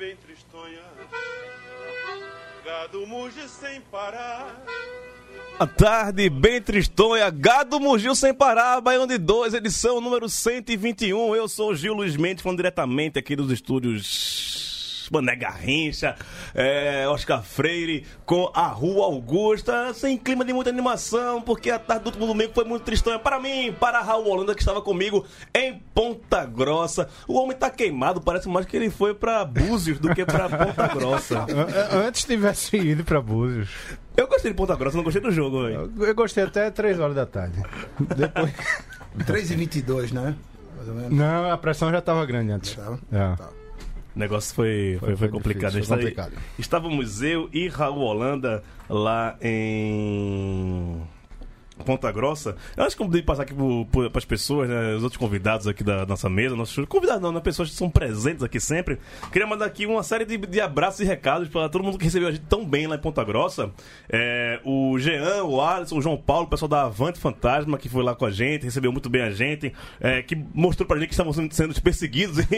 Bem tristonha, gado muge sem parar. A tarde bem tristonha, gado mugiu sem parar, Baião de 2, edição número 121. Eu sou Gil Luiz Mendes, falando diretamente aqui dos estúdios Mané Garrincha, é, Oscar Freire, com a Rua Augusta, sem clima de muita animação, porque a tarde do último domingo foi muito tristonha para mim, para Raul Holanda, que estava comigo em Ponta Grossa. O homem tá queimado, parece mais que ele foi para Búzios do que para Ponta Grossa. An- Antes tivesse ido pra Búzios. Eu gostei de Ponta Grossa, não gostei do jogo, velho. Eu gostei até 3 horas da tarde. Depois. 3 e 22, né? Mais ou menos. Não, a pressão já tava grande antes. Tava? É. Tá. O negócio foi, foi, foi, foi complicado. difícil, foi complicado. Estávamos eu e Raul Holanda lá em Ponta Grossa. Eu acho que eu poderia passar aqui para as pessoas, né, os outros convidados aqui da nossa mesa, nossos convidados não, né, pessoas que são presentes aqui sempre. Queria mandar aqui uma série de, de abraços e recados para todo mundo que recebeu a gente tão bem lá em Ponta Grossa. É, o Jean, o Alisson, o João Paulo, o pessoal da Avante Fantasma que foi lá com a gente, recebeu muito bem a gente, é, que mostrou pra gente que estavam sendo, perseguidos.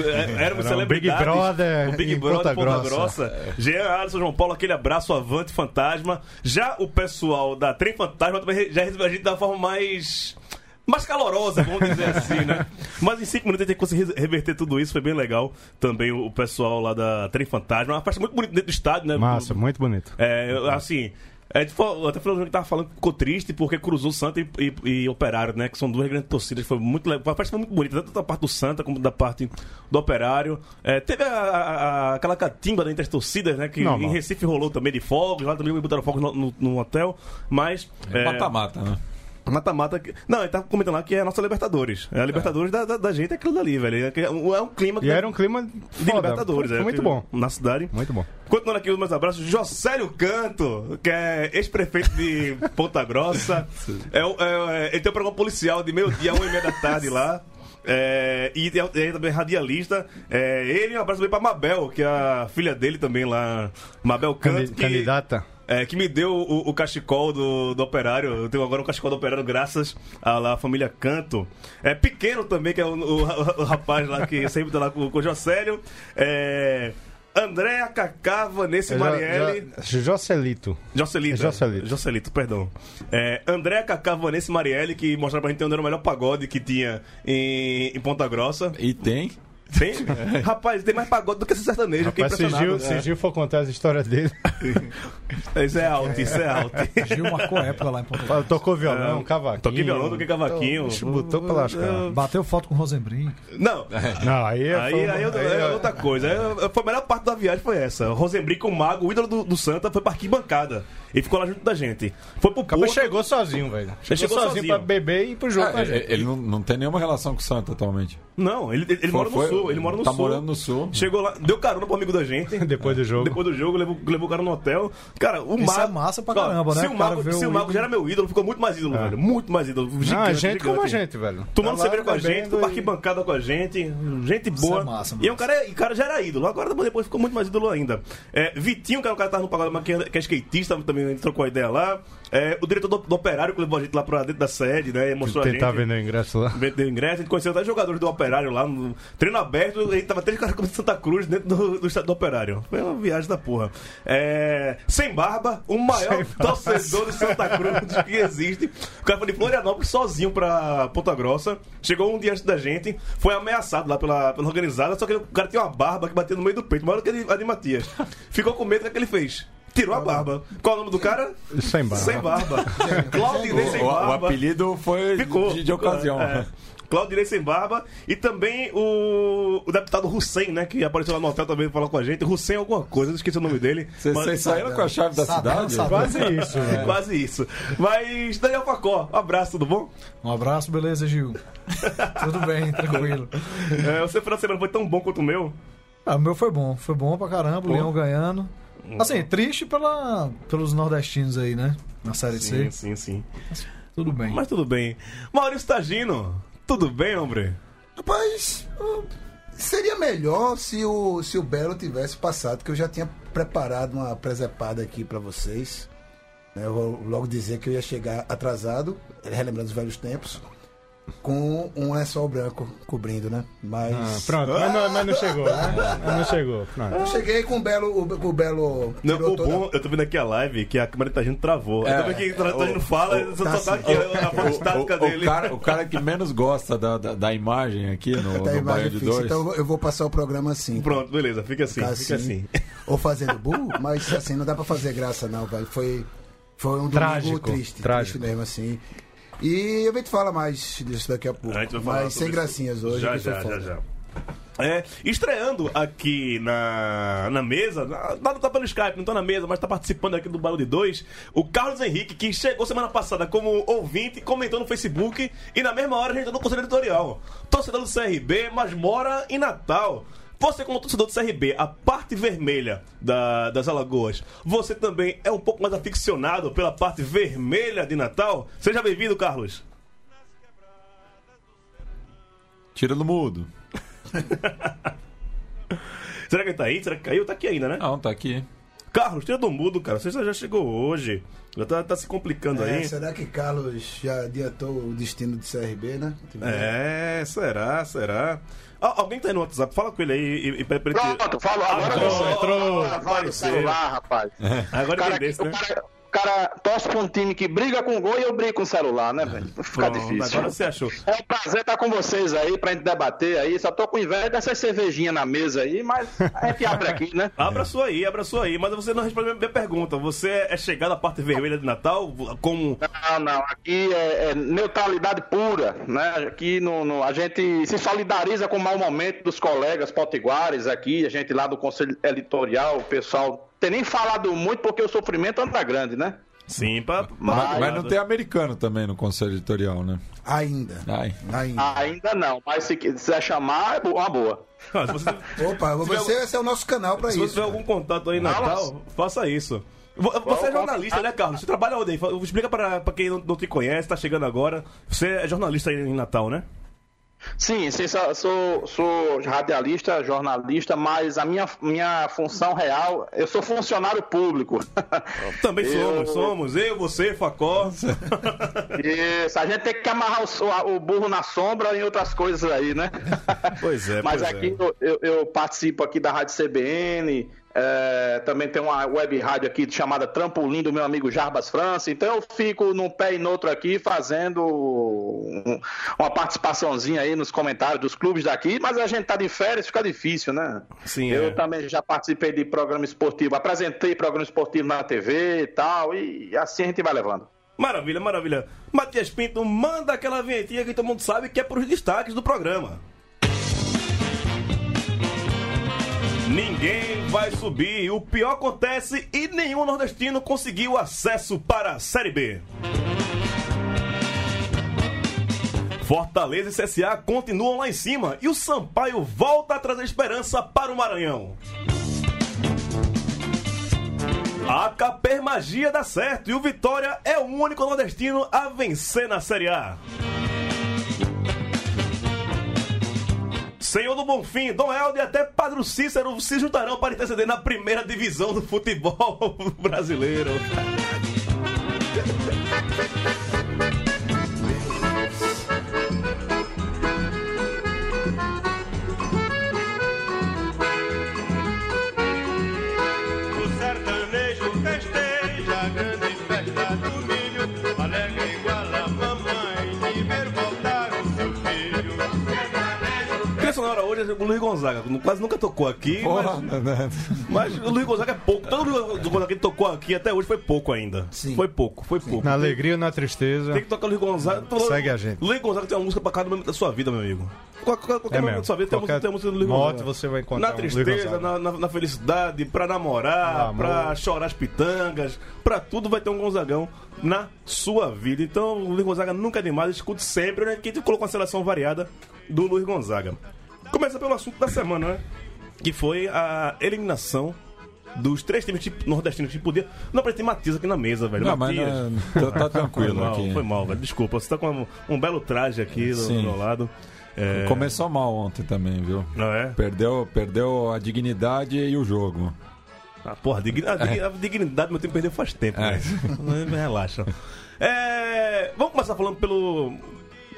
É, Éramos Era um Big. Brother O Big em Brother Ponta Ponta Grossa. Grossa. Jean, Alisson, João Paulo, aquele abraço, avante, fantasma. Já o pessoal da Trem Fantasma já recebeu a gente da forma mais. Mais calorosa, vamos dizer assim, né? Mas em cinco minutos a gente conseguiu reverter tudo isso, foi bem legal. Também o pessoal lá da Trem Fantasma. Uma festa muito bonita dentro do estádio, né? Massa, muito bonito. É, assim. É, tipo, até falou que tava falando que ficou triste porque cruzou Santa e, e- e Operário, né? Que são duas grandes torcidas. Foi muito legal. A festa foi muito bonita, tanto da parte do Santa como da parte do Operário. É, teve a- a- a- aquela catimba entre as torcidas, né? Que Normal. em Recife rolou também de fogos, lá também botaram fogos no, no- no hotel. Mas. é, Mata-mata, né? Mata-mata. Não, ele tava comentando lá que é a nossa Libertadores. É a Libertadores Da, da, da gente, é aquilo dali, velho. É, que- é um clima que- E era um clima de foda. Libertadores. Foi é, muito que- bom. Na cidade. Muito bom. Continuando aqui os meus abraços, Jocélio Canto, que é ex-prefeito de Ponta Grossa. É, é, é, ele tem um programa policial de meio-dia a uma e meia da tarde lá. É, e ele também é radialista. É, ele, um abraço também pra Mabel, que é a filha dele também lá. Mabel Canto. Candi- que- Candidata. É, que me deu o, o cachecol do, do operário. Eu tenho agora um cachecol do operário graças à lá, família Canto. É pequeno também, que é o, o- o rapaz lá que sempre tá lá com, com o Jocélio. É. Andréa, Cacá, Vanessa e É Marielle. Jo- Jocelito. Jocelito. É Jocelito. Jocelito, perdão. É, Andréa, Cacá, Vanessa e Marielle, que mostraram pra gente onde era o melhor pagode que tinha em, em Ponta Grossa. E tem. Tem? Rapaz, tem mais pagode do que esse sertanejo. Rapaz, se. Gil, se Gil for contar as histórias dele. Isso é alto, isso é alto. Gil marcou época lá em Ponta Grossa. Tocou violão, cavaquinho. Toquei violão, toquei cavaquinho. Bicho, botou pra lascar. Bateu foto com o Rosenbrink. Não, Não, aí é. Aí, aí, eu- é outra coisa. Aí, foi a melhor parte da viagem foi essa. O Rosenbrick, o mago, o ídolo do, do Santa, foi pra arquibancada. E ficou lá junto da gente. Foi pro Porto. chegou sozinho, velho. Chegou, chegou sozinho, sozinho. pra beber e ir pro jogo Ah, com ele ele não, não tem nenhuma relação com o Santa atualmente. Não, ele, ele Foi- mora no foi- sul. Ele mora no tá sul. morando no sul. Chegou lá, deu carona pro amigo da gente. Depois do jogo. Depois do jogo, levou, levou o cara no hotel. Cara, o Isso Mago. é massa pra caramba, né? Se O o cara Mago, vê se o o ídolo. já era meu ídolo, ficou muito mais ídolo, velho. Muito mais ídolo. Gigante, Não, a gente gigante. como a gente, velho. Tomando Tá cerveja com a gente, e- arquibancada com a gente, gente boa. é massa, e o cara, e o cara já era ídolo, agora depois ficou muito mais ídolo ainda. É, Vitinho, que é um cara que tava no pagode, mas que é, que é skatista, também trocou a ideia lá. É, o diretor do, do operário que levou a gente lá pra dentro da sede, né? Mostrou a gente. Tentar vender o ingresso lá. Vendeu ingresso, a gente conheceu até jogadores do Operário lá no treino aberto, e tava três caras como de Santa Cruz dentro do, do estado do Operário. Foi uma viagem da porra. É, sem barba, o maior torcedor de Santa Cruz que existe. O cara foi de Florianópolis sozinho pra Ponta Grossa. Chegou um dia antes da gente, foi ameaçado lá pela, pela organizada, só que o cara tinha uma barba que batia no meio do peito, maior do que a de, a de Matias. Ficou com medo, o que, é que ele fez? Tirou a barba. Qual é o nome do cara? Sem barba. Sem barba. Claudinei sem O, o barba. apelido foi Ficou. de, de ocasião. É. Claudirei sem barba. E também o, o deputado Hussein, né? Que apareceu lá no hotel também falou com a gente. Hussein alguma coisa, eu esqueci o nome dele. Vocês Mas- saíram com a chave da cidade? Sadam. Quase isso, velho. Quase isso. Mas, Daniel Facó, um abraço, tudo bom? Um abraço, beleza, Gil? Tudo bem, tranquilo. É, o seu final de semana foi tão bom quanto o meu. Ah, o meu foi bom, foi bom pra caramba, o Leão ganhando. Assim, triste pela, pelos nordestinos aí, né? Na Série Sim, C. sim, sim. Tudo bem. Mas tudo bem. Maurício Tagino, tudo bem, homem? Rapaz, seria melhor se o, se o Belo tivesse passado, que eu já tinha preparado uma presepada aqui pra vocês. Eu vou logo dizer que eu ia chegar atrasado, relembrando os velhos tempos, com um lençol branco cobrindo, né? Mas. Ah, pronto, mas não, mas não chegou, né? Mas não chegou, pronto. Eu cheguei com o Belo. O, o Belo. Não, o toda- bom, eu tô vendo aqui a live que a câmera de Tagino travou. É. eu tô vendo que o Tagino fala, o- só tá tá aqui a estática O, o, dele. o cara, o cara que menos gosta da, da, da imagem aqui no, Tá no imagem de fixa, Dois. então eu vou- passar o programa assim. Pronto, beleza, fica assim, fica assim. Ou fazendo burro, mas assim, não dá pra fazer graça não, velho. Foi, foi um domingo Trágico, triste, trágico. triste mesmo, assim. E a gente fala mais disso daqui a pouco. A gente vai falar mas sem gracinhas hoje. Já, foi já, já, já. É, estreando aqui na, na mesa, na- não tá pelo Skype, não tá na mesa, mas tá participando aqui do Baú de Dois, o Carlos Henrique, que chegou semana passada como ouvinte, comentou no Facebook e na mesma hora a gente tá no Conselho Editorial. Torcedor do CRB, mas mora em Natal. Você, como torcedor do CRB, a parte vermelha da- das Alagoas, você também é um pouco mais aficionado pela parte vermelha de Natal? Seja bem-vindo, Carlos. Tira do mudo. Será que ele tá aí? Será que caiu? Tá aqui ainda, né? Não, tá aqui. Carlos, tira do mudo, cara. Você já chegou hoje. Já tá, tá se complicando É, aí. será que Carlos já adiantou o destino do CRB, né? É, será, será? Alguém tá aí no WhatsApp, fala com ele aí e, e pra ele. Pronto, falou agora. Entrou, você- entrou, Agora apareceu. celular, rapaz. Agora cara, entendesse, o né? cara, o cara torce pra um time que briga com gol e eu brigo com o celular, né, velho? Fica Pronto, difícil. agora você achou. É um prazer estar com vocês aí pra gente debater aí. Só tô com inveja dessas cervejinhas na mesa aí, mas a gente abre aqui, né? Abra sua aí, abra sua aí. Mas você não respondeu a minha pergunta. Você é chegado à parte vermelha de Natal como. Não, não, aqui é, é neutralidade pura, né? Aqui no, no- a gente se solidariza com o mau momento dos colegas potiguares aqui, a gente lá do Conselho Editorial, o pessoal tem nem falado muito porque o sofrimento anda grande, né? Sim, pra. Mas, mas não tem americano também no conselho editorial, né? Ainda. Ai. Ainda. Ainda não, mas se quiser chamar, é uma boa. Ah, você, Opa, você, esse é o nosso canal pra se você isso. tiver algum contato aí em Natal, faça isso. Vo- Você é jornalista, né, Carlos? Você trabalha onde Explica pra, pra quem não, não te conhece, tá chegando agora. Você é jornalista aí em Natal, né? Sim, sim, sou, sou, radialista, jornalista, mas a minha, minha função real, eu sou funcionário público. Também Eu- somos, somos. Eu, você, Facó. Isso, a gente tem que amarrar o, o burro na sombra e outras coisas aí, né? Pois é, Mas pois aqui é. eu- eu, eu participo aqui da Rádio CBN, é, também tem uma web rádio aqui chamada Trampolim do meu amigo Jarbas França, então eu fico num pé e no outro aqui fazendo um- uma participaçãozinha aí nos comentários dos clubes daqui, mas a gente tá de férias, fica difícil, né? Sim, eu é. também já participei de programa esportivo, apresentei programa esportivo na TV e tal, e assim a gente vai levando. Maravilha, maravilha. Matias Pinto, manda aquela vinhetinha que todo mundo sabe que é pros destaques do programa. Ninguém vai subir, o pior acontece e nenhum nordestino conseguiu acesso para a Série B. Fortaleza e CSA continuam lá em cima e o Sampaio volta a trazer esperança para o Maranhão. A Caper Magia dá certo e o Vitória é o único nordestino a vencer na Série A. Senhor do Bonfim, Dom Helder e até Padre Cícero se juntarão para interceder na primeira divisão do futebol brasileiro. Luiz Gonzaga. Quase nunca tocou aqui, Porra, mas, né? mas o Luiz Gonzaga é pouco. Todo Luiz Gonzaga que tocou aqui até hoje foi pouco ainda. Sim. Foi pouco, foi pouco. Na alegria ou na tristeza. Tem que tocar Luiz Gonzaga. Segue a gente. Luiz Gonzaga tem uma música pra cada momento da sua vida, meu amigo. Qualquer, qualquer É momento mesmo. da sua vida tem, Qualquer música- tem uma música do Luiz moto Gonzaga. você vai encontrar Na um tristeza, na, na- na felicidade, pra namorar, pra chorar as pitangas, pra tudo vai ter um Gonzagão na sua vida. Então, o Luiz Gonzaga nunca é demais, escute sempre, né? Que a gente colocou uma seleção variada do Luiz Gonzaga. Começa pelo assunto da semana, né? Que foi a eliminação dos três times nordestinos que podia. Não, pra ter Matias aqui na mesa, velho. Não, mas Matias. não, tá, tá Foi tranquilo mal, aqui. foi mal, velho. Desculpa, você tá com um, um belo traje aqui do, do meu lado. É... Começou mal ontem também, viu? Não é? Perdeu, perdeu a dignidade e o jogo. Ah, porra, digni- a, dig- a dignidade meu tempo perdeu faz tempo, É. né? Me Relaxa. É, vamos começar falando pelo.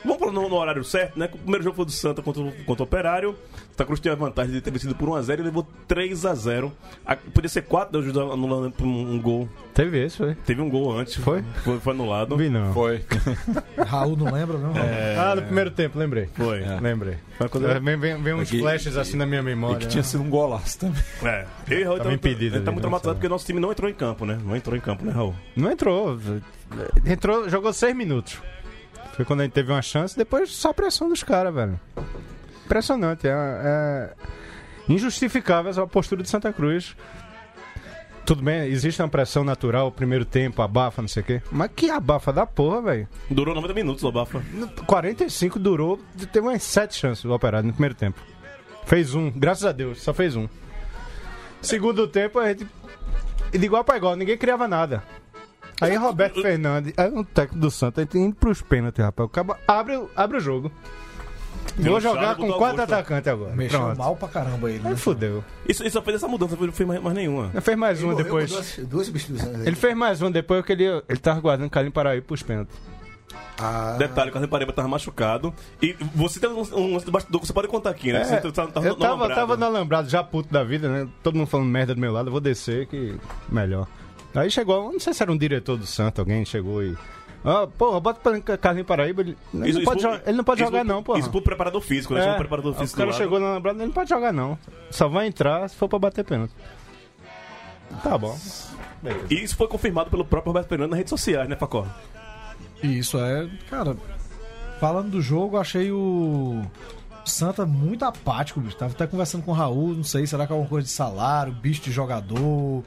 Vamos falar no, no horário certo, né? O primeiro jogo foi do Santa contra, o- contra o Operário. Santa Cruz teve a vantagem de ter vencido por 1x0 e levou 3x0. A- Podia ser 4, né? O juiz anulando por um, um gol. Teve esse, foi? Teve um gol antes. Foi? Foi, foi anulado. Não vi, não. Foi. Raul não lembra, não? É. Ah, no primeiro tempo, lembrei. Foi. É. Lembrei. É, Vem, vem, vem uns flashes assim na minha E memória. que tinha sido um golaço também. É. Eu e Raul então, impedido ele tá ali, muito né, traumatizado porque nosso time não entrou em campo, né? Não entrou em campo, né, Raul? Não entrou. Entrou, jogou seis minutos. Foi quando a gente teve uma chance, depois só pressão dos caras, velho. Impressionante. É, é injustificável essa postura de Santa Cruz. Tudo bem, existe uma pressão natural, primeiro tempo, abafa, não sei o quê. Mas que abafa da porra, velho. Durou 90 minutos o Bafa. 45 durou, teve umas sete chances o operário no primeiro tempo. Fez um, graças a Deus, só fez um. Segundo tempo, a gente. De igual pra igual, ninguém criava nada. Aí Roberto Fernandes, aí um técnico do Santos, a gente indo pros pênaltis, rapaz. O cabo abre, o- abre o jogo. Vou jogar com quatro atacantes agora. Mexeu Pronto. mal pra caramba ele. Aí Né? fudeu. Isso, isso só fez essa mudança, não fez mais, mais nenhuma. Ele fez mais Ele uma depois. Duas, duas substituições. Ele fez mais uma depois porque ele, ele tava guardando Calim Paraíba pros pênaltis. Ah, Detalhe, o Carlos Paraíba tava machucado. E você tem um, um lance de bastidor que você pode contar aqui, né? É, você tá, tá, eu no tava, alambrado. tava no alambrado, já puto da vida, né? Todo mundo falando merda do meu lado, eu vou descer que melhor. Aí chegou, não sei se era um diretor do Santo, alguém chegou e. Ah, porra, bota pra Carlinhos Paraíba, ele, ele Isso- não, pode, ele não pode isso jogar, pro- não, porra. Isso pro preparador físico, né? É, Chama o preparador físico o cara chegou no alambrado, ele não pode jogar, não. Só vai entrar se for pra bater pênalti. Tá bom. Beleza. E isso foi confirmado pelo próprio Roberto Fernando nas redes sociais, né, Facó? E isso é, cara. Falando do jogo, achei o Santa muito apático, bicho. Tava até conversando com o Raul, não sei, será que é alguma coisa de salário, bicho de jogador.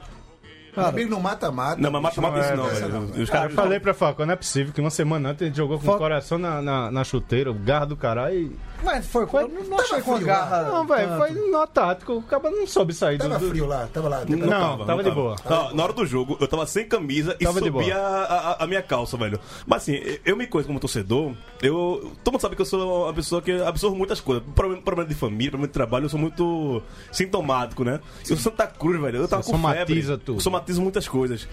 Cara, amigo, não mata-mata. Não, mas mata-mata isso não, é, velho. não. Os Cara, caras eu falei pra Falcão, não é possível que uma semana antes a gente jogou com o coração na, na, na chuteira, o garra do caralho e mas foi, foi não, não achei com garra. Não, velho, foi no tático. O cara não soube sair do. Tava do- frio lá, tava lá. Não, tava de boa. Ó, na hora do jogo, eu tava sem camisa e Tava de subia a, a- a minha calça, velho. Mas assim, eu me conheço como torcedor, eu. Todo mundo sabe que eu sou uma pessoa que absorve muitas coisas. Problema, problema de família, problema de trabalho, eu sou muito sintomático, né? Eu sou Santa Cruz, velho. Eu tava Você com febre. somatiza tudo. Somatizo muitas coisas.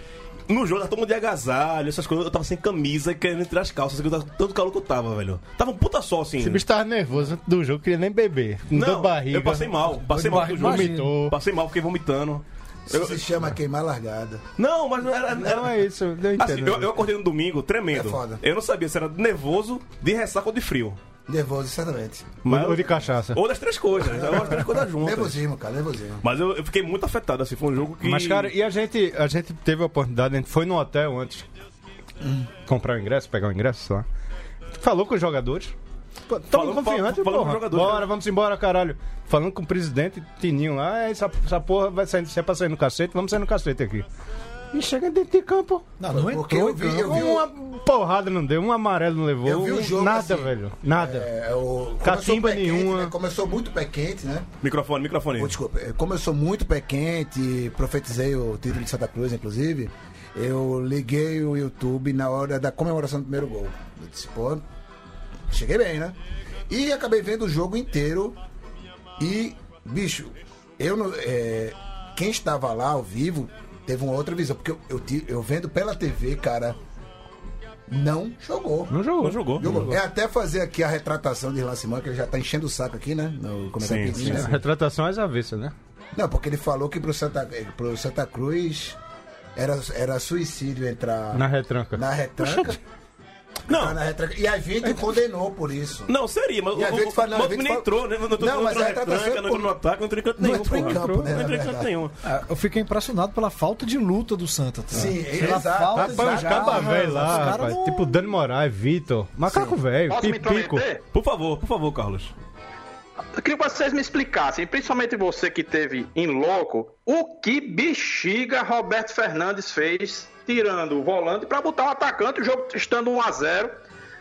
No jogo, tava todo mundo de agasalho, essas coisas. Eu tava sem camisa e querendo tirar as calças, eu tava, tanto calor que eu tava, velho. Tava um puta sol, assim. Esse bicho tava nervoso antes do jogo, queria nem beber. Não, barriga. eu passei mal. Passei mal barriga, jogo. Vomitou. Passei mal, fiquei vomitando. Isso se chama queimar largada. Não, mas não era. era- Não é isso, eu entendo. Assim, eu, eu acordei no domingo tremendo. É foda. Eu não sabia se era nervoso, de ressaca ou de frio. Nervoso, certamente. Mas- Ou de cachaça. Ou das três coisas. Ou das três coisas juntas. Nervosismo, cara, nervosismo. Mas eu, eu fiquei muito afetado, assim. Foi um jogo que. Mas, cara, e a gente, a gente teve a oportunidade, a gente foi no hotel antes. Comprar o ingresso, pegar o ingresso, sei lá. Falou com os jogadores. Tamo confiante, falou- porra. os jogadores, Bora, né? vamos embora, caralho. Falando com o presidente, Tininho lá, "É, essa, essa porra vai sair, se é pra sair no cacete, vamos sair no cacete aqui. E chega dentro de campo. Não, não Porque entrou eu vi- eu vi o- Uma porrada não deu, um amarelo não levou. Eu vi o jogo Nada, assim, velho. Nada. É, o, Catimba começou quente, nenhuma. né? Começou muito pé quente, né? Microfone, microfone. Pô, desculpa, é, sou muito pé quente, profetizei o título de Santa Cruz, inclusive, eu liguei o YouTube na hora da comemoração do primeiro gol. Eu disse, pô, cheguei bem, né? E acabei vendo o jogo inteiro e, bicho, eu não. é, quem estava lá ao vivo teve uma outra visão, porque eu, eu, eu vendo pela TV, cara, não jogou. Não jogou. Não jogou. Jogou. É até fazer aqui a retratação de Irlan Simão, que ele já tá enchendo o saco aqui, né? No comentário Sim, sim, né? retratação é às avessas, né? Não, porque ele falou que pro Santa, pro Santa Cruz era, era suicídio entrar Na retranca. na retranca. Não. Tá na retranca. E a gente condenou por isso. Não, seria, mas E o, o, fala, não, o nem fala- entrou, né? Não, entrou- Não, não mas a retratação retranca, é não entrou no ataque, não entrou em canto Não nenhum, entrou em campo, né, Não entrou em canto nenhum. Ah, Eu fiquei impressionado pela falta de luta do Santa. Tá? Sim, pela exato. falta Rapaz, os de cabas velho lá, rapaz. não- Tipo Dani Moraes, Vitor. Macaco velho, pipico. Por favor, por favor, Carlos. Eu queria que vocês me explicassem, principalmente você que teve em louco, o que bexiga Roberto Fernandes fez tirando o volante para botar o atacante, o jogo estando 1 a 0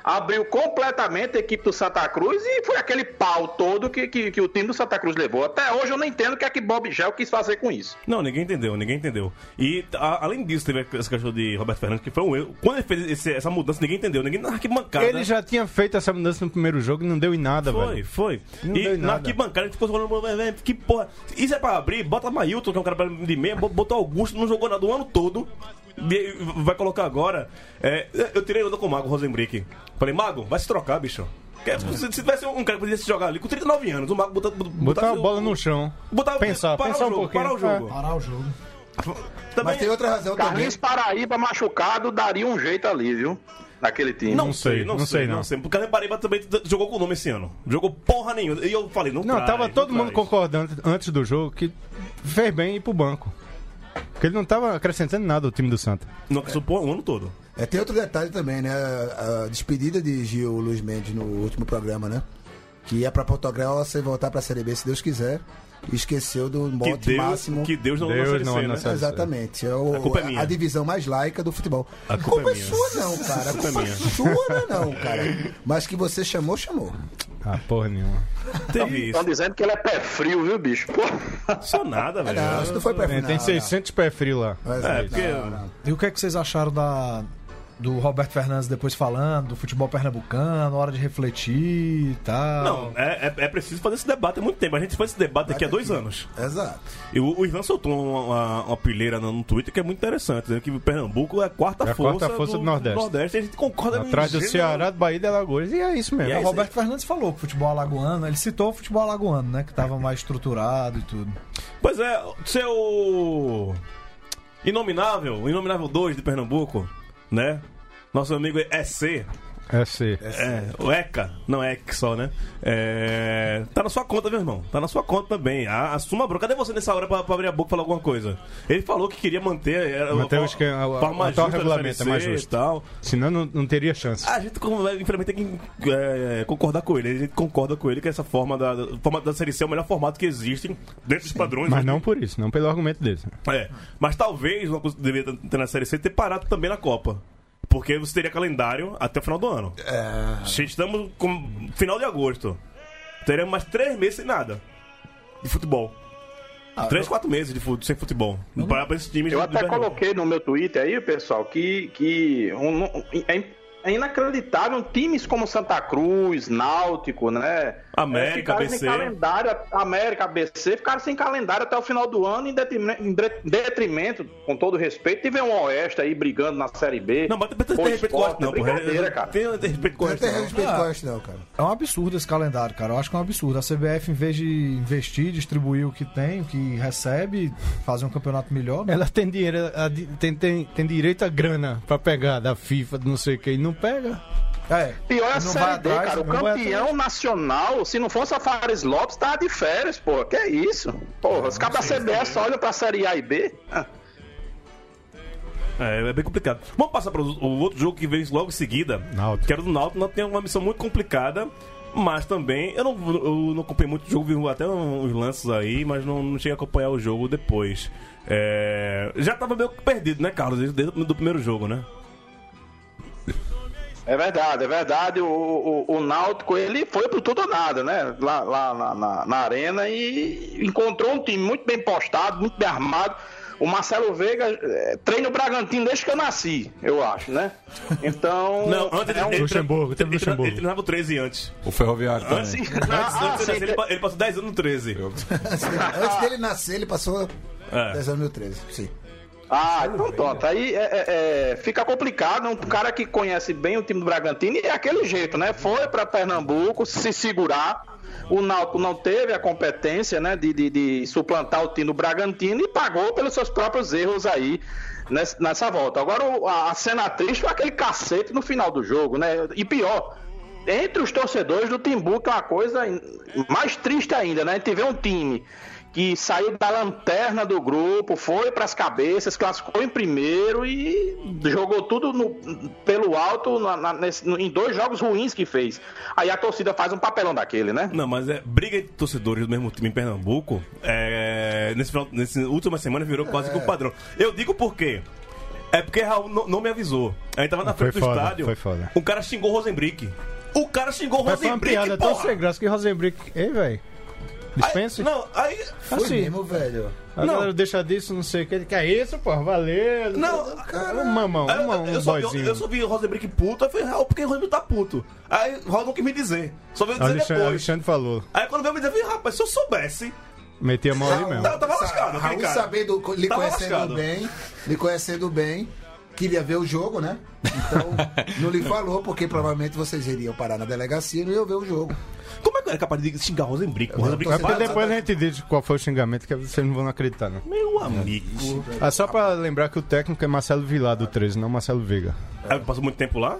abriu completamente a equipe do Santa Cruz e foi aquele pau todo que, que, que o time do Santa Cruz levou. Até hoje eu não entendo o que é que Bob Gel quis fazer com isso. Não, ninguém entendeu, ninguém entendeu. E a- além disso, teve essa questão de Roberto Fernandes, que foi um erro. Quando ele fez esse- essa mudança, ninguém entendeu, ninguém na arquibancada. Ele já tinha feito essa mudança no primeiro jogo e não deu em nada, Foi, velho. foi. Não e na arquibancada a gente ficou falando, "Velho, que porra. Isso é pra abrir, bota Mailton, que é um cara pra- de meia, bo- botou Augusto, não jogou nada o ano todo. Vai colocar agora. É, eu tirei onda com o Mago Rosenbrick. Falei, Mago, vai se trocar, bicho. Que- Se, se tivesse um cara que podia se jogar ali com 39 anos, o Mago botar, Botar a bola no chão. Botar, Pensar, parar pensar o um jogo, pouquinho. Parar o jogo. Parar o jogo. Também, Mas tem outra razão também. Carlinhos Paraíba machucado daria um jeito ali, viu? Naquele time. Não, sei, não, sei, não não. sei. Porque o Carlinhos Paraíba também jogou com o nome esse ano. Jogou porra nenhuma. E eu falei, não Não, traz, tava todo não mundo traz. concordando antes do jogo que fez bem ir pro banco. Porque ele não tava acrescentando nada ao time do Santa. Não, que supor o ano todo. É, tem outro detalhe também, né? A, a despedida de Gil Luiz Mendes no último programa, né? Que ia pra Portugal sem voltar pra Série B, se Deus quiser. E esqueceu do Que mote Deus, máximo. que Deus não Deus Deus não não é né? Exatamente. É o- A culpa é minha. a divisão mais laica do futebol. A culpa é é minha. sua não, cara. A culpa é culpa minha. sua não é não, cara. Mas que você chamou, chamou. Ah, porra nenhuma. Teve isso. Estão dizendo que ele é pé frio, viu, bicho? Pô. Só nada, velho. não, isso não foi Tem, final. tem 600 pé frio lá. É, Exato. porque. Não, não. E o que é que vocês acharam da, do Roberto Fernandes depois falando, do futebol pernambucano, hora de refletir e tal? Não, é, é, é preciso fazer esse debate há muito tempo. A gente faz esse debate aqui há dois anos. Exato. E o, o Ivan soltou uma, uma, uma pilheira no, no Twitter que é muito interessante, dizendo que o Pernambuco é a quarta É a força, quarta força do Nordeste. E a gente concorda Atrás do Ceará, do Bahia e de Alagoas. E é isso mesmo. E O aí, Roberto Fernandes falou que o futebol alagoano, ele citou o futebol alagoano, né? Que tava mais estruturado e tudo. Pois é, seu. Inominável, o Inominável 2 de Pernambuco, né? Nosso amigo EC, É C. É, o ECA, não é EC só, né? É, tá na sua conta, meu irmão. Tá na sua conta também. A- Assuma a bronca. Cadê você nessa hora pra, pra abrir a boca e falar alguma coisa? Ele falou que queria manter. Era, Manter o esquema- forma o regulamento é mais justo. E tal. Senão não, não teria chance. A gente, é, infelizmente, tem que é, concordar com ele. A gente concorda com ele que essa forma da, da forma da Série C é o melhor formato que existe dentro dos padrões. Mas né? não por isso, não pelo argumento dele. É, mas talvez uma coisa que deveria ter na Série C é ter parado também na Copa. Porque você teria calendário até o final do ano. É, Estamos com final de agosto. Teremos mais três meses sem nada. De futebol. três, quatro meses de fut- sem futebol. Para pra esses times Eu até coloquei no meu Twitter aí, pessoal, que, que um- um- é, é inacreditável times como Santa Cruz, Náutico, né? América, é, sem calendário, América, ABC, ficaram sem calendário até o final do ano, em detrimento, em de- detrimento, com todo respeito, teve um Oeste aí brigando na Série B. Não, mas tem tem respeito com o Oeste, não, é brincadeira, cara. Tem tem respeito com o não Oeste, tem não. respeito Ah. com isso, não, cara. É um absurdo esse calendário, cara. Eu acho que é um absurdo. A CBF, em vez de investir, distribuir o que tem, o que recebe, fazer um campeonato melhor. Ela tem dinheiro, tem, tem, tem direito a grana pra pegar da FIFA, do não sei o que, e não pega. É. Pior é a Série D, atrás, cara. O campeão nacional, se não fosse a Fares Lopes, tava de férias, pô. Que é isso? Porra, os cabos da CBS só olham pra Série A e B. Ah. É, é bem complicado. Vamos passar para o outro jogo que vem logo em seguida. Náutico. Que era do Náutico. Náutico tem uma missão muito complicada. Mas também, eu não, eu não acompanhei muito o jogo, vi até uns lances aí, mas não, não cheguei a acompanhar o jogo depois. É, já tava meio que perdido, né, Carlos? Desde, desde o primeiro jogo, né? É verdade, é verdade. O, o, o Náutico, ele foi pro tudo ou nada, né? Lá, lá na, na, na arena e encontrou um time muito bem postado, muito bem armado. O Marcelo Veiga eh, treina o Bragantino desde que eu nasci, eu acho, né? Então. Não, antes é um- ele, Luxemburgo, teve ele, Luxemburgo. ele treinava o 13 antes. O Ferroviário também. Assim, Antes, ah, antes sim, ele, ele passou 10 anos no 13. Antes dele nascer, ele passou É. 10 anos 2013. Sim. Ah, então pronto. Aí é, é, é, fica complicado. Um cara que conhece bem o time do Bragantino e é aquele jeito, né? Foi para Pernambuco se segurar. O Náutico não teve a competência, né, de, de, de suplantar o time do Bragantino e pagou pelos seus próprios erros aí nessa, nessa volta. Agora, a, cena triste foi aquele cacete no final do jogo, né? E pior, entre os torcedores do Timbu, que é uma coisa mais triste ainda, né? A gente vê um time que saiu da lanterna do grupo, foi para as cabeças, classificou em primeiro e jogou tudo no- pelo alto na- na- nesse- no- em dois jogos ruins que fez. Aí a torcida faz um papelão daquele, né? Não, mas é briga entre torcedores do mesmo time em Pernambuco. É, nesse, final- nesse última semana virou quase que um padrão. Eu digo por quê? É porque Raul não, não me avisou. A gente tava na Foi frente do foda, estádio. foi foda. O cara xingou o Rosenbrick. O cara xingou o Mas foi uma Rosenbrick, piada tão porra. sem graça que Rosenbrick. Ei, velho. Dispense? Aí, não, aí. Foi Assim. mesmo, velho. A Não. galera deixa disso, não sei o que. Que é isso, pô? Valeu. Não, cara. Um mamão, um, eu, um eu só vi, boyzinho. eu só vi o Rosenbrick puto, aí eu falei, Raul, por que o Rosenbrick tá puto? Aí o Raul não quis me dizer. Só veio dizer Alexandre, depois. Alexandre falou. Aí quando veio me dizer, eu falei, rapaz, se eu soubesse. Meti a mão ali mesmo. Tava, tava lascado, Raul cara. sabendo, lhe Tava conhecendo lascado. bem, lhe conhecendo bem, queria ver o jogo, né? Então, não lhe falou, porque provavelmente vocês iriam parar na delegacia e não iam ver o jogo. Como é que era capaz de xingar Rosenbrick? O Rosenbrick É porque depois a gente diz qual foi o xingamento que vocês não vão acreditar, não. Meu amigo. Ah, só pra lembrar que o técnico é Marcelo Vilar do 13, não Marcelo Veiga. Aí passou muito tempo lá?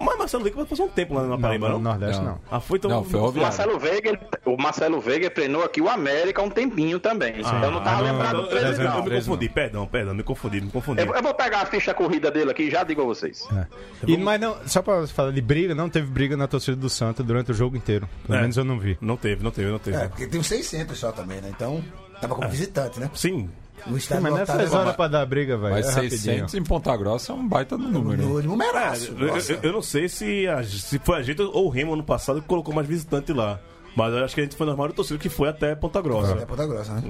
Mas Marcelo Veiga passou um tempo lá na Paraíba, no não? Nordeste, Não. não. Ah, foi então. Não, foi O Roviário. Marcelo Veiga, ele- o Marcelo Veiga treinou aqui o América há um tempinho também. eu não tava não, lembrado do treino, eu, eu não. me confundi, perdão, perdão, me confundi, me confundi. Eu, eu vou pegar a ficha corrida dele aqui e já digo a vocês. É. E, mas não, só pra falar de briga, não teve briga na torcida do Santa durante o jogo inteiro. Pelo É. menos eu não vi. Não teve, não teve, não teve. É, porque tem uns 600 só também, né? Então, tava como visitante, né? Sim. O mas nessas é horas pra dar briga, velho. Mas é 600 em Ponta Grossa é um baita no número. no né? É, numeraço. eu, eu- eu não sei se, a- se foi a gente ou o Remo ano passado que colocou mais visitante lá. Mas eu acho que a gente foi normal do torcedor que foi até Ponta Grossa. É Ponta Grossa, né?